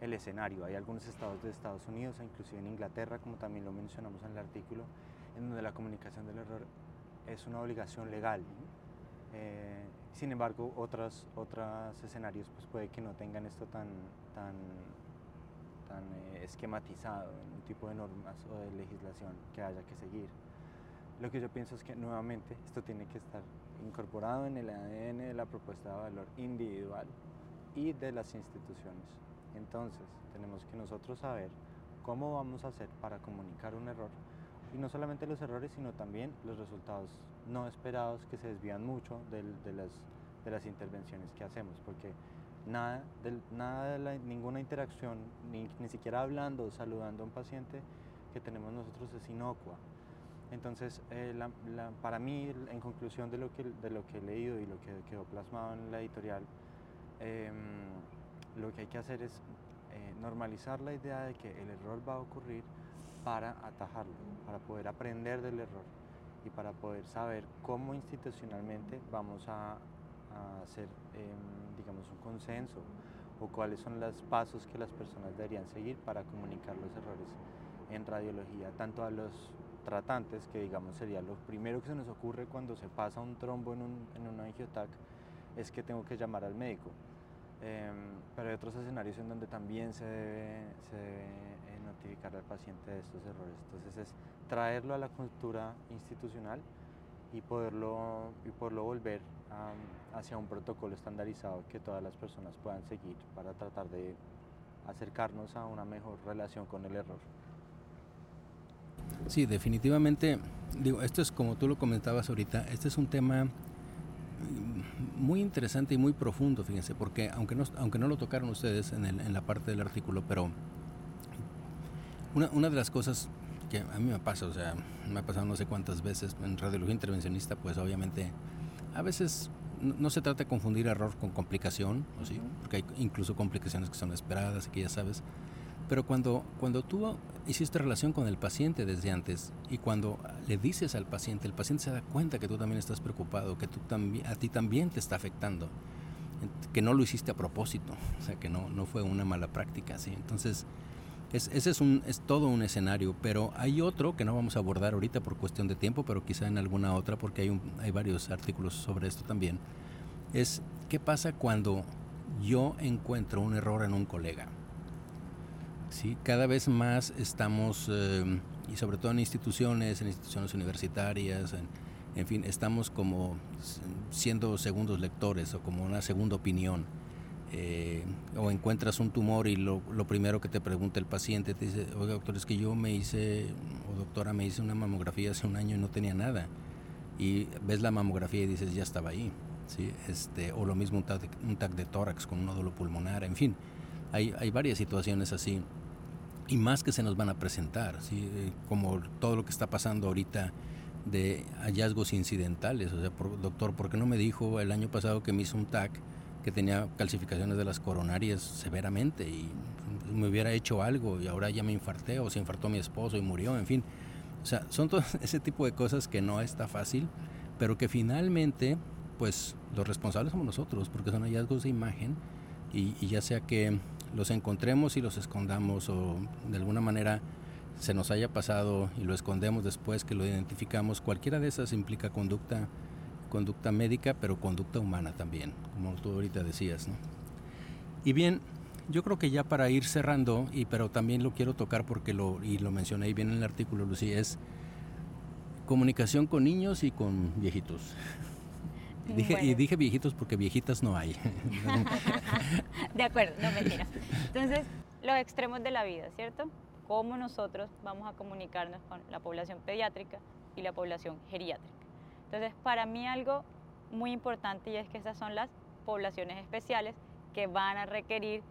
el escenario. Hay algunos estados de Estados Unidos, inclusive en Inglaterra, como también lo mencionamos en el artículo, en donde la comunicación del error es una obligación legal. Eh, sin embargo, otros, otros escenarios pues puede que no tengan esto tan, tan, tan eh, esquematizado en un tipo de normas o de legislación que haya que seguir. Lo que yo pienso es que nuevamente esto tiene que estar incorporado en el ADN de la propuesta de valor individual y de las instituciones. Entonces, tenemos que nosotros saber cómo vamos a hacer para comunicar un error y no solamente los errores, sino también los resultados no esperados que se desvían mucho de, las, de las intervenciones que hacemos, porque nada, de, nada de ninguna interacción, ni, ni siquiera hablando o saludando a un paciente que tenemos nosotros es inocua. Entonces, eh, para mí, en conclusión de lo, que, de lo que he leído y lo que quedó plasmado en la editorial, em, lo que hay que hacer es eh, normalizar la idea de que el error va a ocurrir para atajarlo, para poder aprender del error y para poder saber cómo institucionalmente vamos a, hacer, em, digamos, un consenso o cuáles son los pasos que las personas deberían seguir para comunicar los errores en radiología, tanto a los tratantes, que digamos sería lo primero que se nos ocurre cuando se pasa un trombo en un, en un angiotac, es que tengo que llamar al médico. Em, pero hay otros escenarios en donde también se debe, notificar al paciente de estos errores. Entonces es traerlo a la cultura institucional y poderlo, y poderlo volver hacia un protocolo estandarizado que todas las personas puedan seguir para tratar de acercarnos a una mejor relación con el error. Sí, definitivamente, digo, esto es como tú lo comentabas ahorita, este es un tema muy interesante y muy profundo, fíjense, porque aunque no, aunque no lo tocaron ustedes en, el, en la parte del artículo, pero una, una, de las cosas que a mí me pasa, o sea, me ha pasado no sé cuántas veces en radiología intervencionista, pues obviamente a veces no, se trata de confundir error con complicación, ¿o sí? porque hay incluso complicaciones que son esperadas y que ya sabes, pero cuando, cuando tú hiciste relación con el paciente desde antes y cuando le dices al paciente, el paciente se da cuenta que tú también estás preocupado, que tú también, a ti también te está afectando, que no lo hiciste a propósito, o sea, que no, no fue una mala práctica, ¿sí? Entonces, ese es, un, es todo un escenario, pero hay otro que no vamos a abordar ahorita por cuestión de tiempo, pero quizá en alguna otra, porque hay, hay varios artículos sobre esto también. Es qué pasa cuando yo encuentro un error en un colega. ¿Sí? Cada vez más estamos, eh, y sobre todo en instituciones, en instituciones universitarias, en, en fin, estamos como siendo segundos lectores o como una segunda opinión eh, o encuentras un tumor y lo, primero que te pregunta el paciente te dice, oiga doctor, es que yo me hice, o doctora, me hice una mamografía hace un año y no tenía nada. Y ves la mamografía y dices, ya estaba ahí. ¿sí? Este, o lo mismo un TAC, de, un TAC de tórax con un nódulo pulmonar, en fin. Hay, hay varias situaciones así. Y más que se nos van a presentar, ¿sí? Eh, como todo lo que está pasando ahorita de hallazgos incidentales. O sea, doctor, ¿por qué no me dijo el año pasado que me hizo un TAC? Que tenía calcificaciones de las coronarias severamente y me hubiera hecho algo y ahora ya me infarté o se infartó mi esposo y murió, en fin. O sea, son todo ese tipo de cosas que no está fácil, pero que finalmente, pues los responsables somos nosotros, porque son hallazgos de imagen y, y ya sea que los encontremos y los escondamos o de alguna manera se nos haya pasado y lo escondemos después que lo identificamos, cualquiera de esas implica conducta conducta médica, pero conducta humana también, como tú ahorita decías. ¿no? Y bien, yo creo que ya para ir cerrando, y pero también lo quiero tocar porque lo, y lo mencioné bien en el artículo, Lucía, es comunicación con niños y con viejitos. Dije, y dije viejitos porque viejitas no hay. de acuerdo, no mentiras. Entonces, los extremos de la vida, ¿cierto? Cómo nosotros vamos a comunicarnos con la población pediátrica y la población geriátrica. Entonces, para mí algo muy importante y es que esas son las poblaciones especiales que van a requerir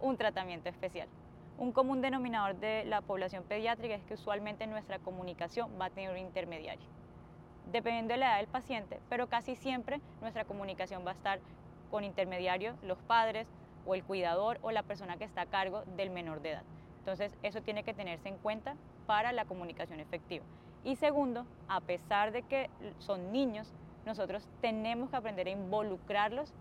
un tratamiento especial. Un común denominador de la población pediátrica es que usualmente nuestra comunicación va a tener un intermediario, dependiendo de la edad del paciente, pero casi siempre nuestra comunicación va a estar con intermediario los padres o el cuidador o la persona que está a cargo del menor de edad. Entonces, eso tiene que tenerse en cuenta para la comunicación efectiva. Y segundo, a pesar de que son niños, nosotros tenemos que aprender a involucrarlos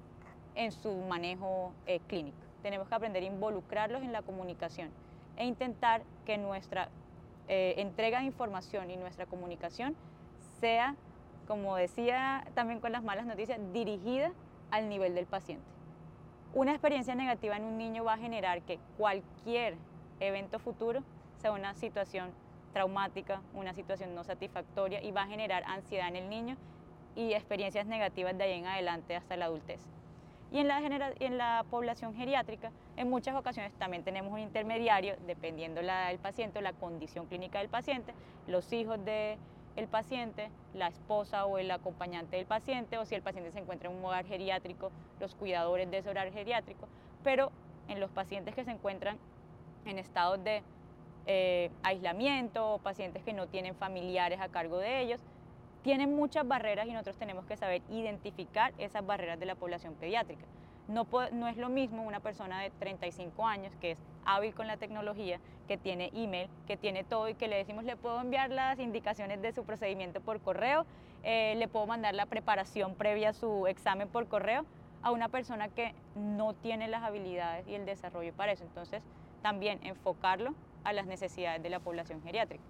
en su manejo eh, clínico. Tenemos que aprender a involucrarlos en la comunicación e intentar que nuestra eh, entrega de información y nuestra comunicación sea, como decía también con las malas noticias, dirigida al nivel del paciente. Una experiencia negativa en un niño va a generar que cualquier evento futuro sea una situación traumática, una situación no satisfactoria y va a generar ansiedad en el niño y experiencias negativas de ahí en adelante hasta la adultez. Y en la, población geriátrica, en muchas ocasiones también tenemos un intermediario, dependiendo la del paciente la condición clínica del paciente, los hijos del el paciente, la esposa o el acompañante del paciente, o si el paciente se encuentra en un hogar geriátrico, los cuidadores de ese hogar geriátrico. Pero en los pacientes que se encuentran en estados de eh, aislamiento pacientes que no tienen familiares a cargo de ellos. Tienen muchas barreras y nosotros tenemos que saber identificar esas barreras de la población pediátrica. No, no es lo mismo una persona de 35 años que es hábil con la tecnología, que tiene email, que tiene todo y que le decimos le puedo enviar las indicaciones de su procedimiento por correo, eh, le puedo mandar la preparación previa a su examen por correo, a una persona que no tiene las habilidades y el desarrollo para eso. Entonces, también enfocarlo a las necesidades de la población geriátrica.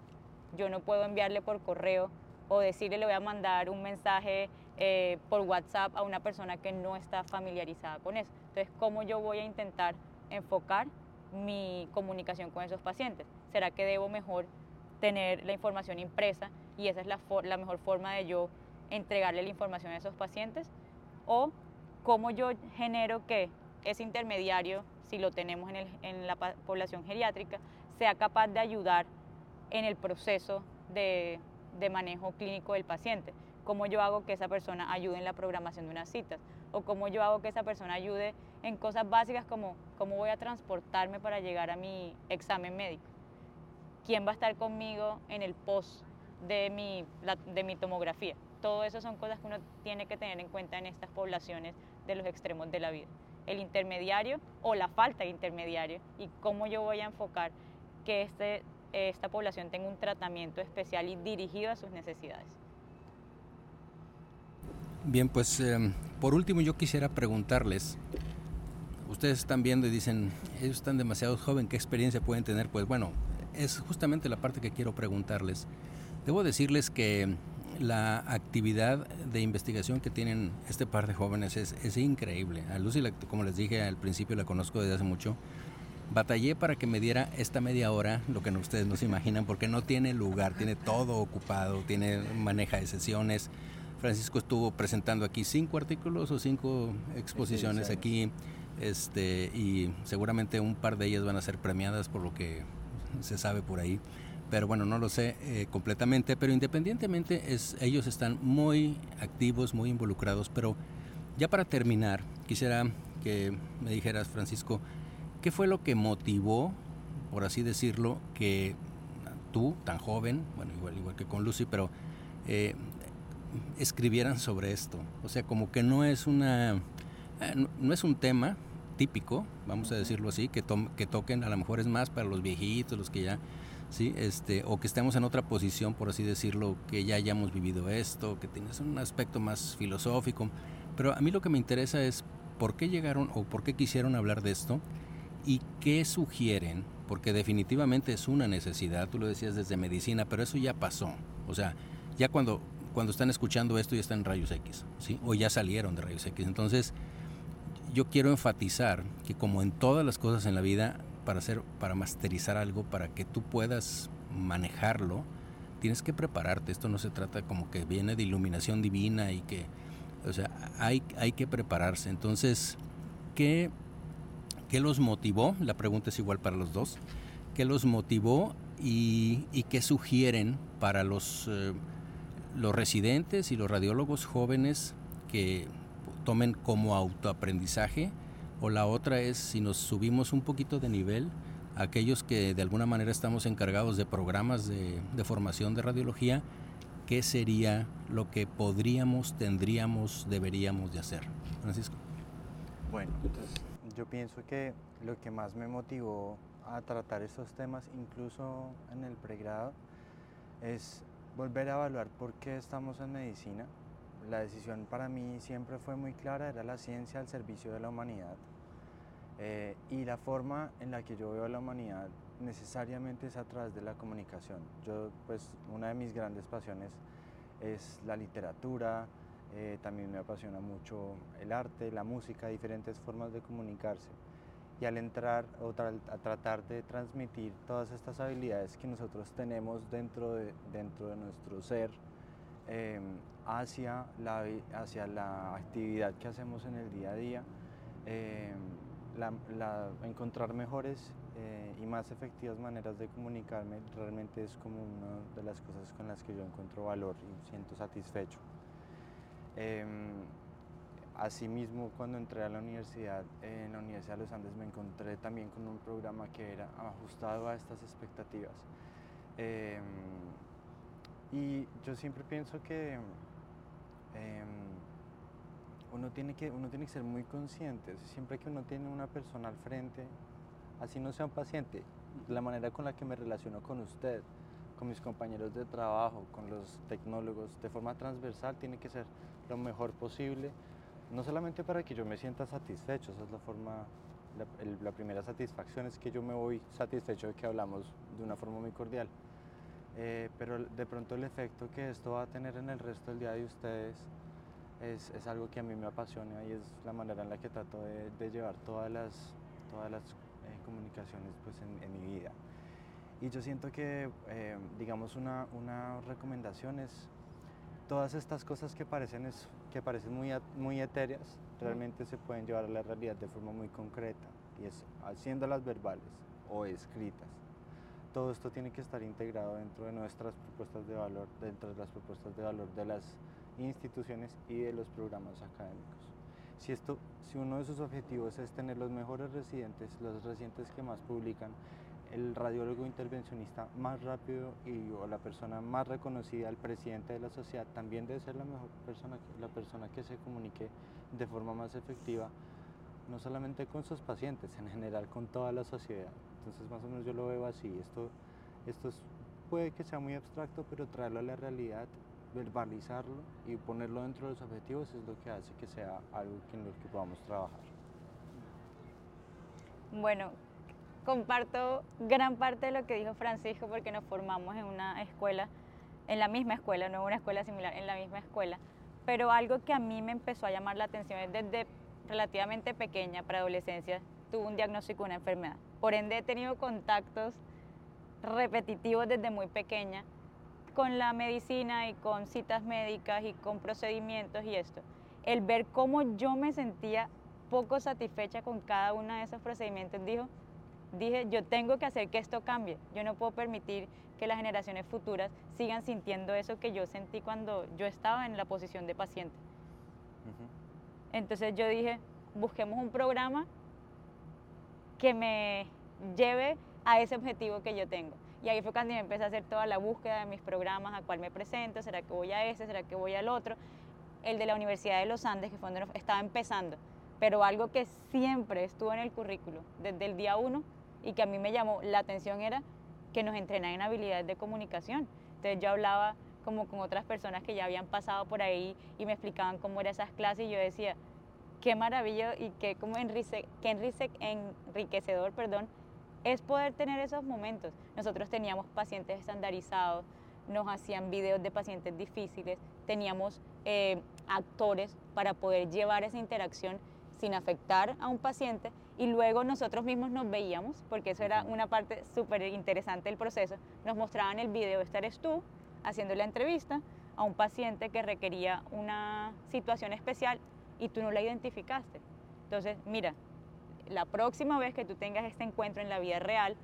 Yo no puedo enviarle por correo o decirle le voy a mandar un mensaje eh, por WhatsApp a una persona que no está familiarizada con eso. Entonces, ¿cómo yo voy a intentar enfocar mi comunicación con esos pacientes? ¿Será que debo mejor tener la información impresa y esa es la, mejor forma de yo entregarle la información a esos pacientes? ¿O cómo yo genero que ese intermediario, si lo tenemos en la población geriátrica, sea capaz de ayudar en el proceso de, manejo clínico del paciente. Cómo yo hago que esa persona ayude en la programación de unas citas o cómo yo hago que esa persona ayude en cosas básicas como cómo voy a transportarme para llegar a mi examen médico. ¿Quién va a estar conmigo en el post de mi, de mi tomografía? Todo eso son cosas que uno tiene que tener en cuenta en estas poblaciones de los extremos de la vida. El intermediario o la falta de intermediario y cómo yo voy a enfocar que este, esta población tenga un tratamiento especial y dirigido a sus necesidades. Bien, pues em, por último yo quisiera preguntarles, ustedes están viendo y dicen, ellos están demasiado jóvenes, ¿qué experiencia pueden tener? Pues bueno, es justamente la parte que quiero preguntarles. Debo decirles que la actividad de investigación que tienen este par de jóvenes es, es increíble. A Lucy, como les dije al principio, la conozco desde hace mucho. Batallé para que me diera esta media hora, lo que ustedes no se imaginan, porque no tiene lugar, tiene todo ocupado, tiene maneja de sesiones. Francisco estuvo presentando aquí cinco artículos o cinco exposiciones aquí, este, y seguramente un par de ellas van a ser premiadas por lo que se sabe por ahí. Pero bueno, no lo sé eh, completamente, pero independientemente es, ellos están muy activos, muy involucrados, pero ya para terminar, quisiera que me dijeras, Francisco, ¿qué fue lo que motivó, por así decirlo, que tú, tan joven, bueno, igual, igual que con Lucy, pero eh, escribieran sobre esto? O sea, como que no es una, eh, no es un tema típico, vamos a decirlo así, que, que toquen, a lo mejor es más para los viejitos, los que ya ¿sí? Este, o que estemos en otra posición, por así decirlo, que ya hayamos vivido esto, que tienes un aspecto más filosófico. Pero a mí lo que me interesa es por qué llegaron o por qué quisieron hablar de esto y qué sugieren, porque definitivamente es una necesidad, tú lo decías desde medicina, pero eso ya pasó. O sea, ya cuando, cuando están escuchando esto ya están en rayos X, ¿sí? o ya salieron de rayos X. Entonces, yo quiero enfatizar que como en todas las cosas en la vida, para hacer, para masterizar algo, para que tú puedas manejarlo, tienes que prepararte. Esto no se trata como que viene de iluminación divina y que, o sea, hay, hay que prepararse. Entonces, ¿qué, ¿qué los motivó? La pregunta es igual para los dos. ¿Qué los motivó y, qué sugieren para los, eh, los residentes y los radiólogos jóvenes que tomen como autoaprendizaje? O la otra es si nos subimos un poquito de nivel, aquellos que de alguna manera estamos encargados de programas de, formación de radiología, ¿qué sería lo que podríamos, tendríamos, deberíamos de hacer? Francisco. Bueno, yo pienso que lo que más me motivó a tratar estos temas, incluso en el pregrado, es volver a evaluar por qué estamos en medicina. La decisión para mí siempre fue muy clara, era la ciencia al servicio de la humanidad. Eh, y la forma en la que yo veo a la humanidad necesariamente es a través de la comunicación. Yo, pues, una de mis grandes pasiones es la literatura, eh, también me apasiona mucho el arte, la música, diferentes formas de comunicarse. Y al entrar o a tratar de transmitir todas estas habilidades que nosotros tenemos dentro de, dentro de nuestro ser em, hacia, la, hacia la actividad que hacemos en el día a día, em, encontrar mejores eh, y más efectivas maneras de comunicarme realmente es como una de las cosas con las que yo encuentro valor y siento satisfecho. Em, asimismo, cuando entré a la universidad, en la Universidad de los Andes me encontré también con un programa que era ajustado a estas expectativas. Em, y yo siempre pienso que em, uno tiene, que, uno tiene que ser muy consciente. Siempre que uno tiene una persona al frente, así no sea un paciente, la manera con la que me relaciono con usted, con mis compañeros de trabajo, con los tecnólogos, de forma transversal, tiene que ser lo mejor posible, no solamente para que yo me sienta satisfecho, esa es la forma, la, primera satisfacción es que yo me voy satisfecho de que hablamos de una forma muy cordial. Eh, pero de pronto el efecto que esto va a tener en el resto del día de ustedes es, es, algo que a mí me apasiona y es la manera en la que trato de, de llevar todas las, todas las eh, comunicaciones pues, en, en, mi vida. Y yo siento que, eh, digamos, una, una, recomendación es todas estas cosas que parecen, es, que parecen muy, muy etéreas, realmente se pueden llevar a la realidad de forma muy concreta y es haciéndolas verbales o escritas. Todo esto tiene que estar integrado dentro de nuestras propuestas de valor, dentro de las propuestas de valor de las instituciones y de los programas académicos. Si, esto, si uno de sus objetivos es tener los mejores residentes, los residentes que más publican, el radiólogo intervencionista más rápido y o la persona más reconocida, el presidente de la sociedad, también debe ser la mejor persona, la persona que se comunique de forma más efectiva, no solamente con sus pacientes, en general con toda la sociedad. Entonces más o menos yo lo veo así, esto, esto puede que sea muy abstracto, pero traerlo a la realidad verbalizarlo y ponerlo dentro de los objetivos es lo que hace que sea algo en lo que podamos trabajar. Bueno, comparto gran parte de lo que dijo Francisco porque nos formamos en una escuela, en la misma escuela, no en una escuela similar, en la misma escuela. Pero algo que a mí me empezó a llamar la atención es desde relativamente pequeña, para adolescencia, tuve un diagnóstico de una enfermedad. Por ende, he tenido contactos repetitivos desde muy pequeña con la medicina y con citas médicas y con procedimientos y esto. El ver cómo yo me sentía poco satisfecha con cada uno de esos procedimientos, dijo, dije, yo tengo que hacer que esto cambie. Yo no puedo permitir que las generaciones futuras sigan sintiendo eso que yo sentí cuando yo estaba en la posición de paciente. Entonces yo dije, busquemos un programa que me lleve a ese objetivo que yo tengo. Y ahí fue cuando empecé a hacer toda la búsqueda de mis programas, a cuál me presento, será que voy a ese, será que voy al otro. El de la Universidad de los Andes, que fue donde estaba empezando, pero algo que siempre estuvo en el currículo desde el día uno y que a mí me llamó la atención era que nos entrenan en habilidades de comunicación. Entonces yo hablaba como con otras personas que ya habían pasado por ahí y me explicaban cómo eran esas clases y yo decía, qué maravilloso y qué, como enrique, enriquecedor perdón, es poder tener esos momentos. Nosotros teníamos pacientes estandarizados, nos hacían videos de pacientes difíciles, teníamos eh, actores para poder llevar esa interacción sin afectar a un paciente y luego nosotros mismos nos veíamos, porque eso era una parte súper interesante del proceso, nos mostraban el video, esta eres tú, haciendo la entrevista a un paciente que requería una situación especial y tú no la identificaste. Entonces, mira, la próxima vez que tú tengas este encuentro en la vida real,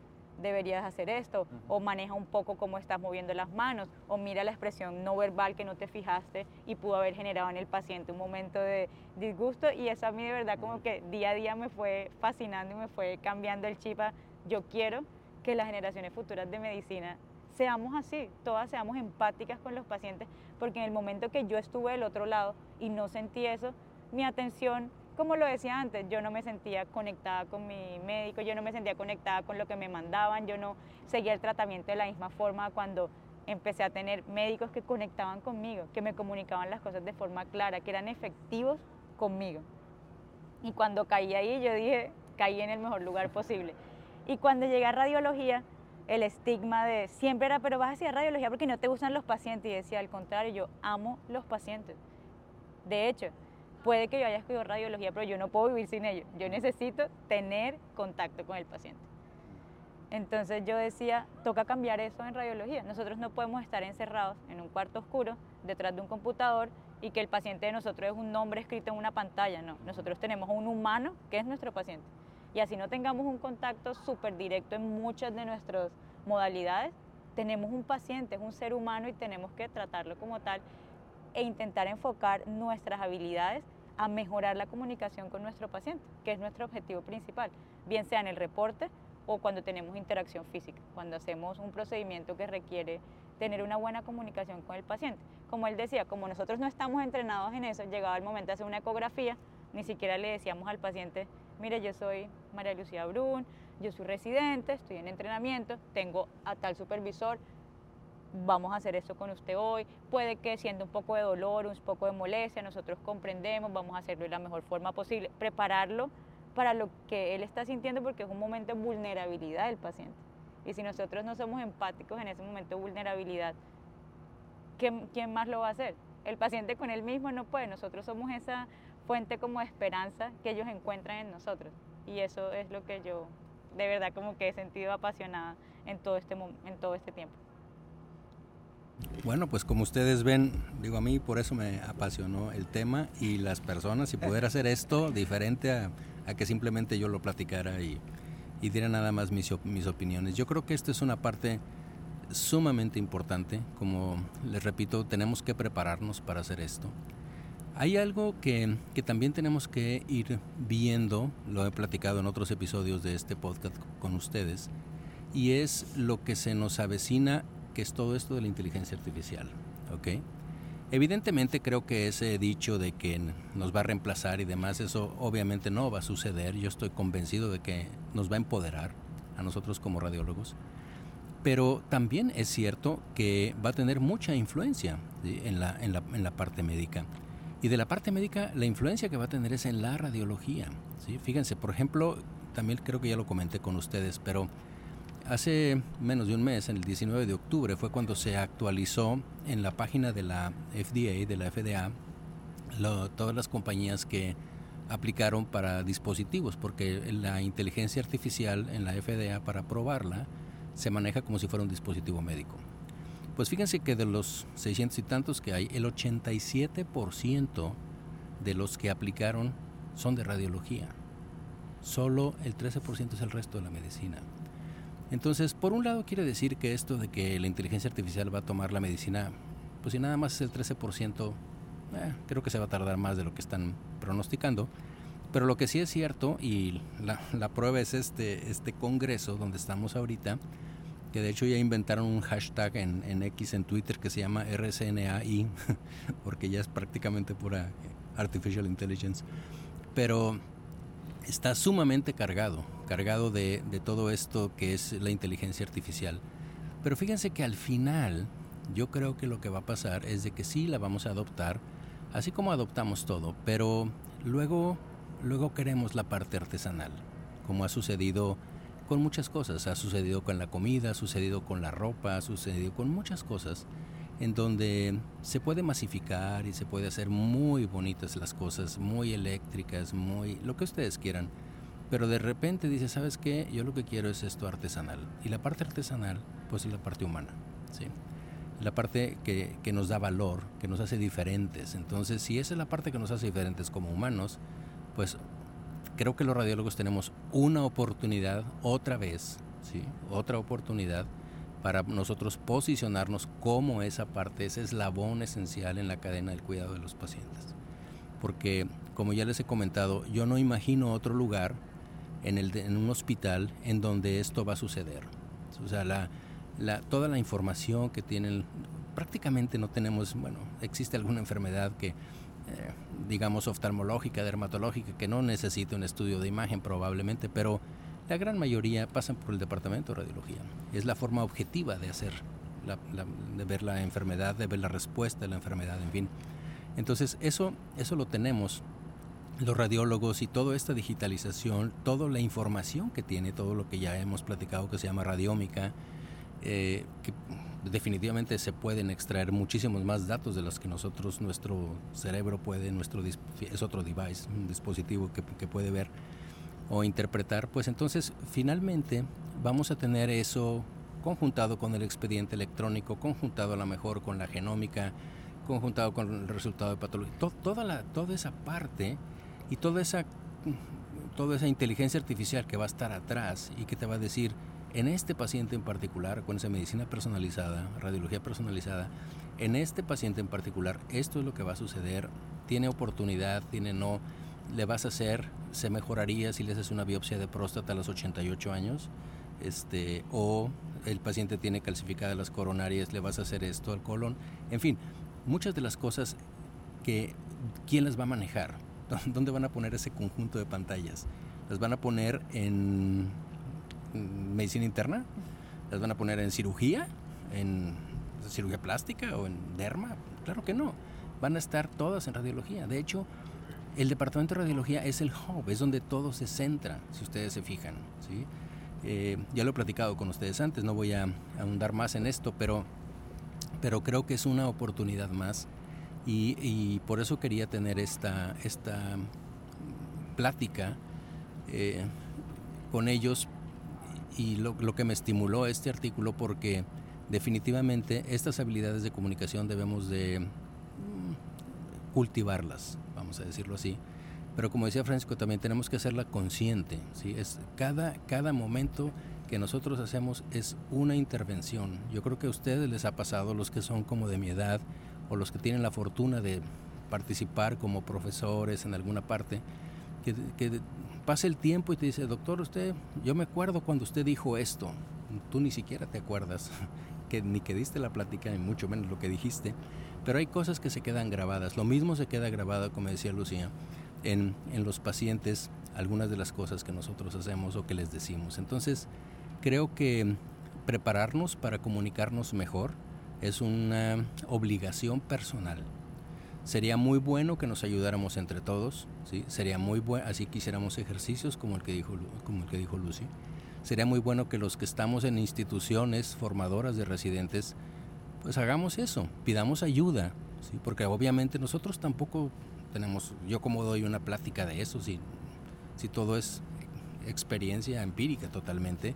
deberías hacer esto, o maneja un poco cómo estás moviendo las manos, o mira la expresión no verbal que no te fijaste y pudo haber generado en el paciente un momento de disgusto y eso a mí de verdad como que día a día me fue fascinando y me fue cambiando el chip a yo quiero que las generaciones futuras de medicina seamos así, todas seamos empáticas con los pacientes, porque en el momento que yo estuve del otro lado y no sentí eso, mi atención, como lo decía antes, yo no me sentía conectada con mi médico, yo no me sentía conectada con lo que me mandaban, yo no seguía el tratamiento de la misma forma cuando empecé a tener médicos que conectaban conmigo, que me comunicaban las cosas de forma clara, que eran efectivos conmigo. Y cuando caí ahí, yo dije, caí en el mejor lugar posible. Y cuando llegué a radiología, el estigma de siempre era, pero vas a hacer radiología porque no te gustan los pacientes. Y decía, al contrario, yo amo los pacientes. De hecho, puede que yo haya estudiado radiología, pero yo no puedo vivir sin ello. Yo necesito tener contacto con el paciente. Entonces yo decía, toca cambiar eso en radiología. Nosotros no podemos estar encerrados en un cuarto oscuro, detrás de un computador, y que el paciente de nosotros es un nombre escrito en una pantalla. No, nosotros tenemos un humano que es nuestro paciente. Y así no tengamos un contacto súper directo en muchas de nuestras modalidades, tenemos un paciente, es un ser humano y tenemos que tratarlo como tal e intentar enfocar nuestras habilidades a mejorar la comunicación con nuestro paciente, que es nuestro objetivo principal, bien sea en el reporte o cuando tenemos interacción física, cuando hacemos un procedimiento que requiere tener una buena comunicación con el paciente. Como él decía, como nosotros no estamos entrenados en eso, llegaba el momento de hacer una ecografía, ni siquiera le decíamos al paciente, mire, yo soy María Lucía Brun, yo soy residente, estoy en entrenamiento, tengo a tal supervisor, vamos a hacer esto con usted hoy, puede que siendo un poco de dolor, un poco de molestia, nosotros comprendemos, vamos a hacerlo de la mejor forma posible, prepararlo para lo que él está sintiendo porque es un momento de vulnerabilidad del paciente. Y si nosotros no somos empáticos en ese momento de vulnerabilidad, ¿quién, más lo va a hacer? El paciente con él mismo no puede, nosotros somos esa fuente como de esperanza que ellos encuentran en nosotros. Y eso es lo que yo de verdad como que he sentido apasionada en todo este, en todo este tiempo. Bueno, pues como ustedes ven, digo a mí por eso me apasionó el tema y las personas y poder hacer esto diferente a, que simplemente yo lo platicara y, y diera nada más mis, mis opiniones. Yo creo que esto es una parte sumamente importante, como les repito, tenemos que prepararnos para hacer esto. Hay algo que, que, también tenemos que ir viendo, lo he platicado en otros episodios de este podcast con ustedes, y es lo que se nos avecina que es todo esto de la inteligencia artificial. ¿ok? Evidentemente creo que ese dicho de que nos va a reemplazar y demás, eso obviamente no va a suceder. Yo estoy convencido de que nos va a empoderar a nosotros como radiólogos. Pero también es cierto que va a tener mucha influencia en, la, en, la, en, la, parte médica. Y de la parte médica, la influencia que va a tener es en la radiología. ¿sí? Fíjense, por ejemplo, también creo que ya lo comenté con ustedes, pero hace menos de un mes, el 19 de octubre, fue cuando se actualizó en la página de la FDA, de la FDA, todas las compañías que aplicaron para dispositivos, porque la inteligencia artificial en la FDA para probarla se maneja como si fuera un dispositivo médico. Pues fíjense que de los 600 y tantos que hay, el 87% de los que aplicaron son de radiología. Solo el 13% es el resto de la medicina. Entonces, por un lado quiere decir que esto de que la inteligencia artificial va a tomar la medicina, pues si nada más es el 13%, eh, creo que se va a tardar más de lo que están pronosticando. Pero lo que sí es cierto, y la, prueba es este, este congreso donde estamos ahorita, que de hecho ya inventaron un hashtag en, X, en Twitter, que se llama RCNAI, porque ya es prácticamente pura Artificial Intelligence. Pero está sumamente cargado, cargado de, de todo esto que es la inteligencia artificial. Pero fíjense que al final yo creo que lo que va a pasar es de que sí la vamos a adoptar, así como adoptamos todo, pero luego, luego queremos la parte artesanal, como ha sucedido con muchas cosas, ha sucedido con la comida, ha sucedido con la ropa, ha sucedido con muchas cosas, en donde se puede masificar y se puede hacer muy bonitas las cosas, muy eléctricas, muy lo que ustedes quieran. Pero de repente dice, ¿sabes qué? Yo lo que quiero es esto artesanal. Y la parte artesanal, pues es la parte humana, ¿sí? La parte que, que nos da valor, que nos hace diferentes. Entonces, si esa es la parte que nos hace diferentes como humanos, pues creo que los radiólogos tenemos una oportunidad otra vez, ¿sí? Otra oportunidad para nosotros posicionarnos como esa parte, ese eslabón esencial en la cadena del cuidado de los pacientes. Porque, como ya les he comentado, yo no imagino otro lugar en, el en un hospital en donde esto va a suceder. O sea, la, la, toda la información que tienen, prácticamente no tenemos, bueno, existe alguna enfermedad que, eh, digamos, oftalmológica, dermatológica, que no necesite un estudio de imagen probablemente, pero la gran mayoría pasan por el departamento de radiología. Es la forma objetiva de hacer, de ver la enfermedad, de ver la respuesta de la enfermedad, en fin. Entonces, eso, eso lo tenemos los radiólogos y toda esta digitalización, toda la información que tiene, todo lo que ya hemos platicado que se llama radiómica, eh, que definitivamente se pueden extraer muchísimos más datos de los que nosotros, nuestro cerebro puede, nuestro es otro device, un dispositivo que, que puede ver o interpretar, pues entonces finalmente vamos a tener eso conjuntado con el expediente electrónico, conjuntado a lo mejor con la genómica, conjuntado con el resultado de patología, toda, la, toda esa parte y toda esa, toda esa inteligencia artificial que va a estar atrás y que te va a decir, en este paciente en particular, con esa medicina personalizada, radiología personalizada, en este paciente en particular, esto es lo que va a suceder, tiene oportunidad, tiene no, le vas a hacer, se mejoraría si le haces una biopsia de próstata a los 88 años, este, o el paciente tiene calcificadas las coronarias, le vas a hacer esto al colon, en fin, muchas de las cosas que, ¿quién las va a manejar? ¿Dónde van a poner ese conjunto de pantallas? ¿Las van a poner en medicina interna? ¿Las van a poner en cirugía? ¿En cirugía plástica o en derma? Claro que no. Van a estar todas en radiología. De hecho, el departamento de radiología es el hub, es donde todo se centra, si ustedes se fijan. ¿sí? Eh, ya lo he platicado con ustedes antes, no voy a ahondar más en esto, pero, pero creo que es una oportunidad más y, por eso quería tener esta, esta plática eh, con ellos y lo, lo que me estimuló este artículo porque definitivamente estas habilidades de comunicación debemos de mm, cultivarlas vamos a decirlo así. Pero como decía Francisco, también tenemos que hacerla consciente. ¿sí? Es cada, cada momento que nosotros hacemos es una intervención. Yo creo que a ustedes les ha pasado, los que son como de mi edad o los que tienen la fortuna de participar como profesores en alguna parte, que, que pase el tiempo y te dice, doctor, usted, yo me acuerdo cuando usted dijo esto. Tú ni siquiera te acuerdas que ni que diste la plática, ni mucho menos lo que dijiste, pero hay cosas que se quedan grabadas. Lo mismo se queda grabado, como decía Lucía, en, en los pacientes, algunas de las cosas que nosotros hacemos o que les decimos. Entonces, creo que prepararnos para comunicarnos mejor es una obligación personal. Sería muy bueno que nos ayudáramos entre todos, ¿sí? Sería muy bueno, así que hiciéramos ejercicios como el que dijo, como el que dijo Lucy. Sería muy bueno que los que estamos en instituciones formadoras de residentes, pues hagamos eso, pidamos ayuda, ¿sí? Porque obviamente nosotros tampoco tenemos, yo como doy una plática de eso, si, si todo es experiencia empírica totalmente,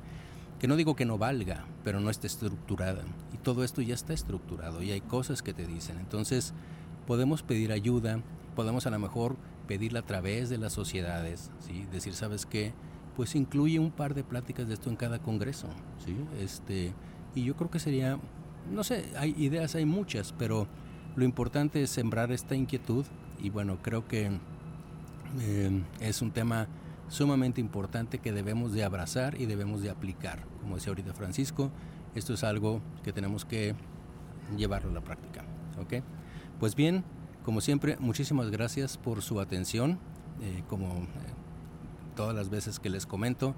que no digo que no valga, pero no está estructurada. Y todo esto ya está estructurado y hay cosas que te dicen. Entonces, podemos pedir ayuda, podemos a lo mejor pedirla a través de las sociedades, ¿sí? decir, ¿sabes qué? Pues incluye un par de pláticas de esto en cada congreso, ¿sí? Este, y yo creo que sería, no sé, hay ideas, hay muchas, pero lo importante es sembrar esta inquietud y bueno, creo que eh, es un tema sumamente importante que debemos de abrazar y debemos de aplicar. Como decía ahorita Francisco, esto es algo que tenemos que llevarlo a la práctica. ¿ok? Pues bien, como siempre, muchísimas gracias por su atención. Eh, como eh, todas las veces que les comento,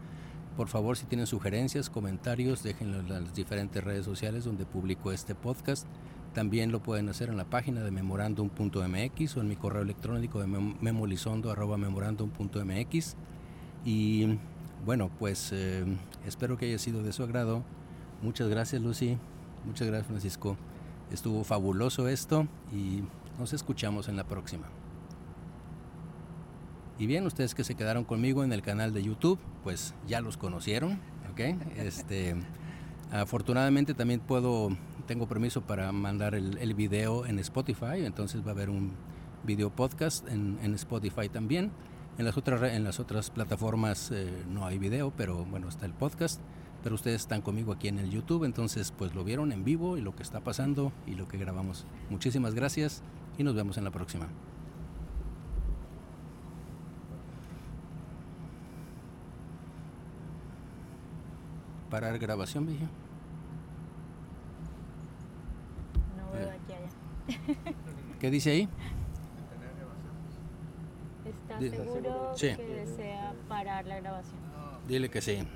por favor, si tienen sugerencias, comentarios, déjenlo en las diferentes redes sociales donde publico este podcast. También lo pueden hacer en la página de memorandum.mx o en mi correo electrónico de memolizondo.memorandum.mx. Y bueno, pues eh, espero que haya sido de su agrado. Muchas gracias, Lucy. Muchas gracias, Francisco. Estuvo fabuloso esto y nos escuchamos en la próxima. Y bien, ustedes que se quedaron conmigo en el canal de YouTube, pues ya los conocieron, ¿ok? Este, afortunadamente también puedo, tengo permiso para mandar el, el, video en Spotify, entonces va a haber un video podcast en, en Spotify también. En las otras, en las otras plataformas eh, no hay video, pero bueno, está el podcast pero ustedes están conmigo aquí en el YouTube, entonces pues lo vieron en vivo y lo que está pasando y lo que grabamos. Muchísimas gracias y nos vemos en la próxima. Parar grabación, Vigio. No veo aquí allá. ¿Qué dice ahí? ¿Está seguro Sí. que desea parar la grabación? Dile que sí.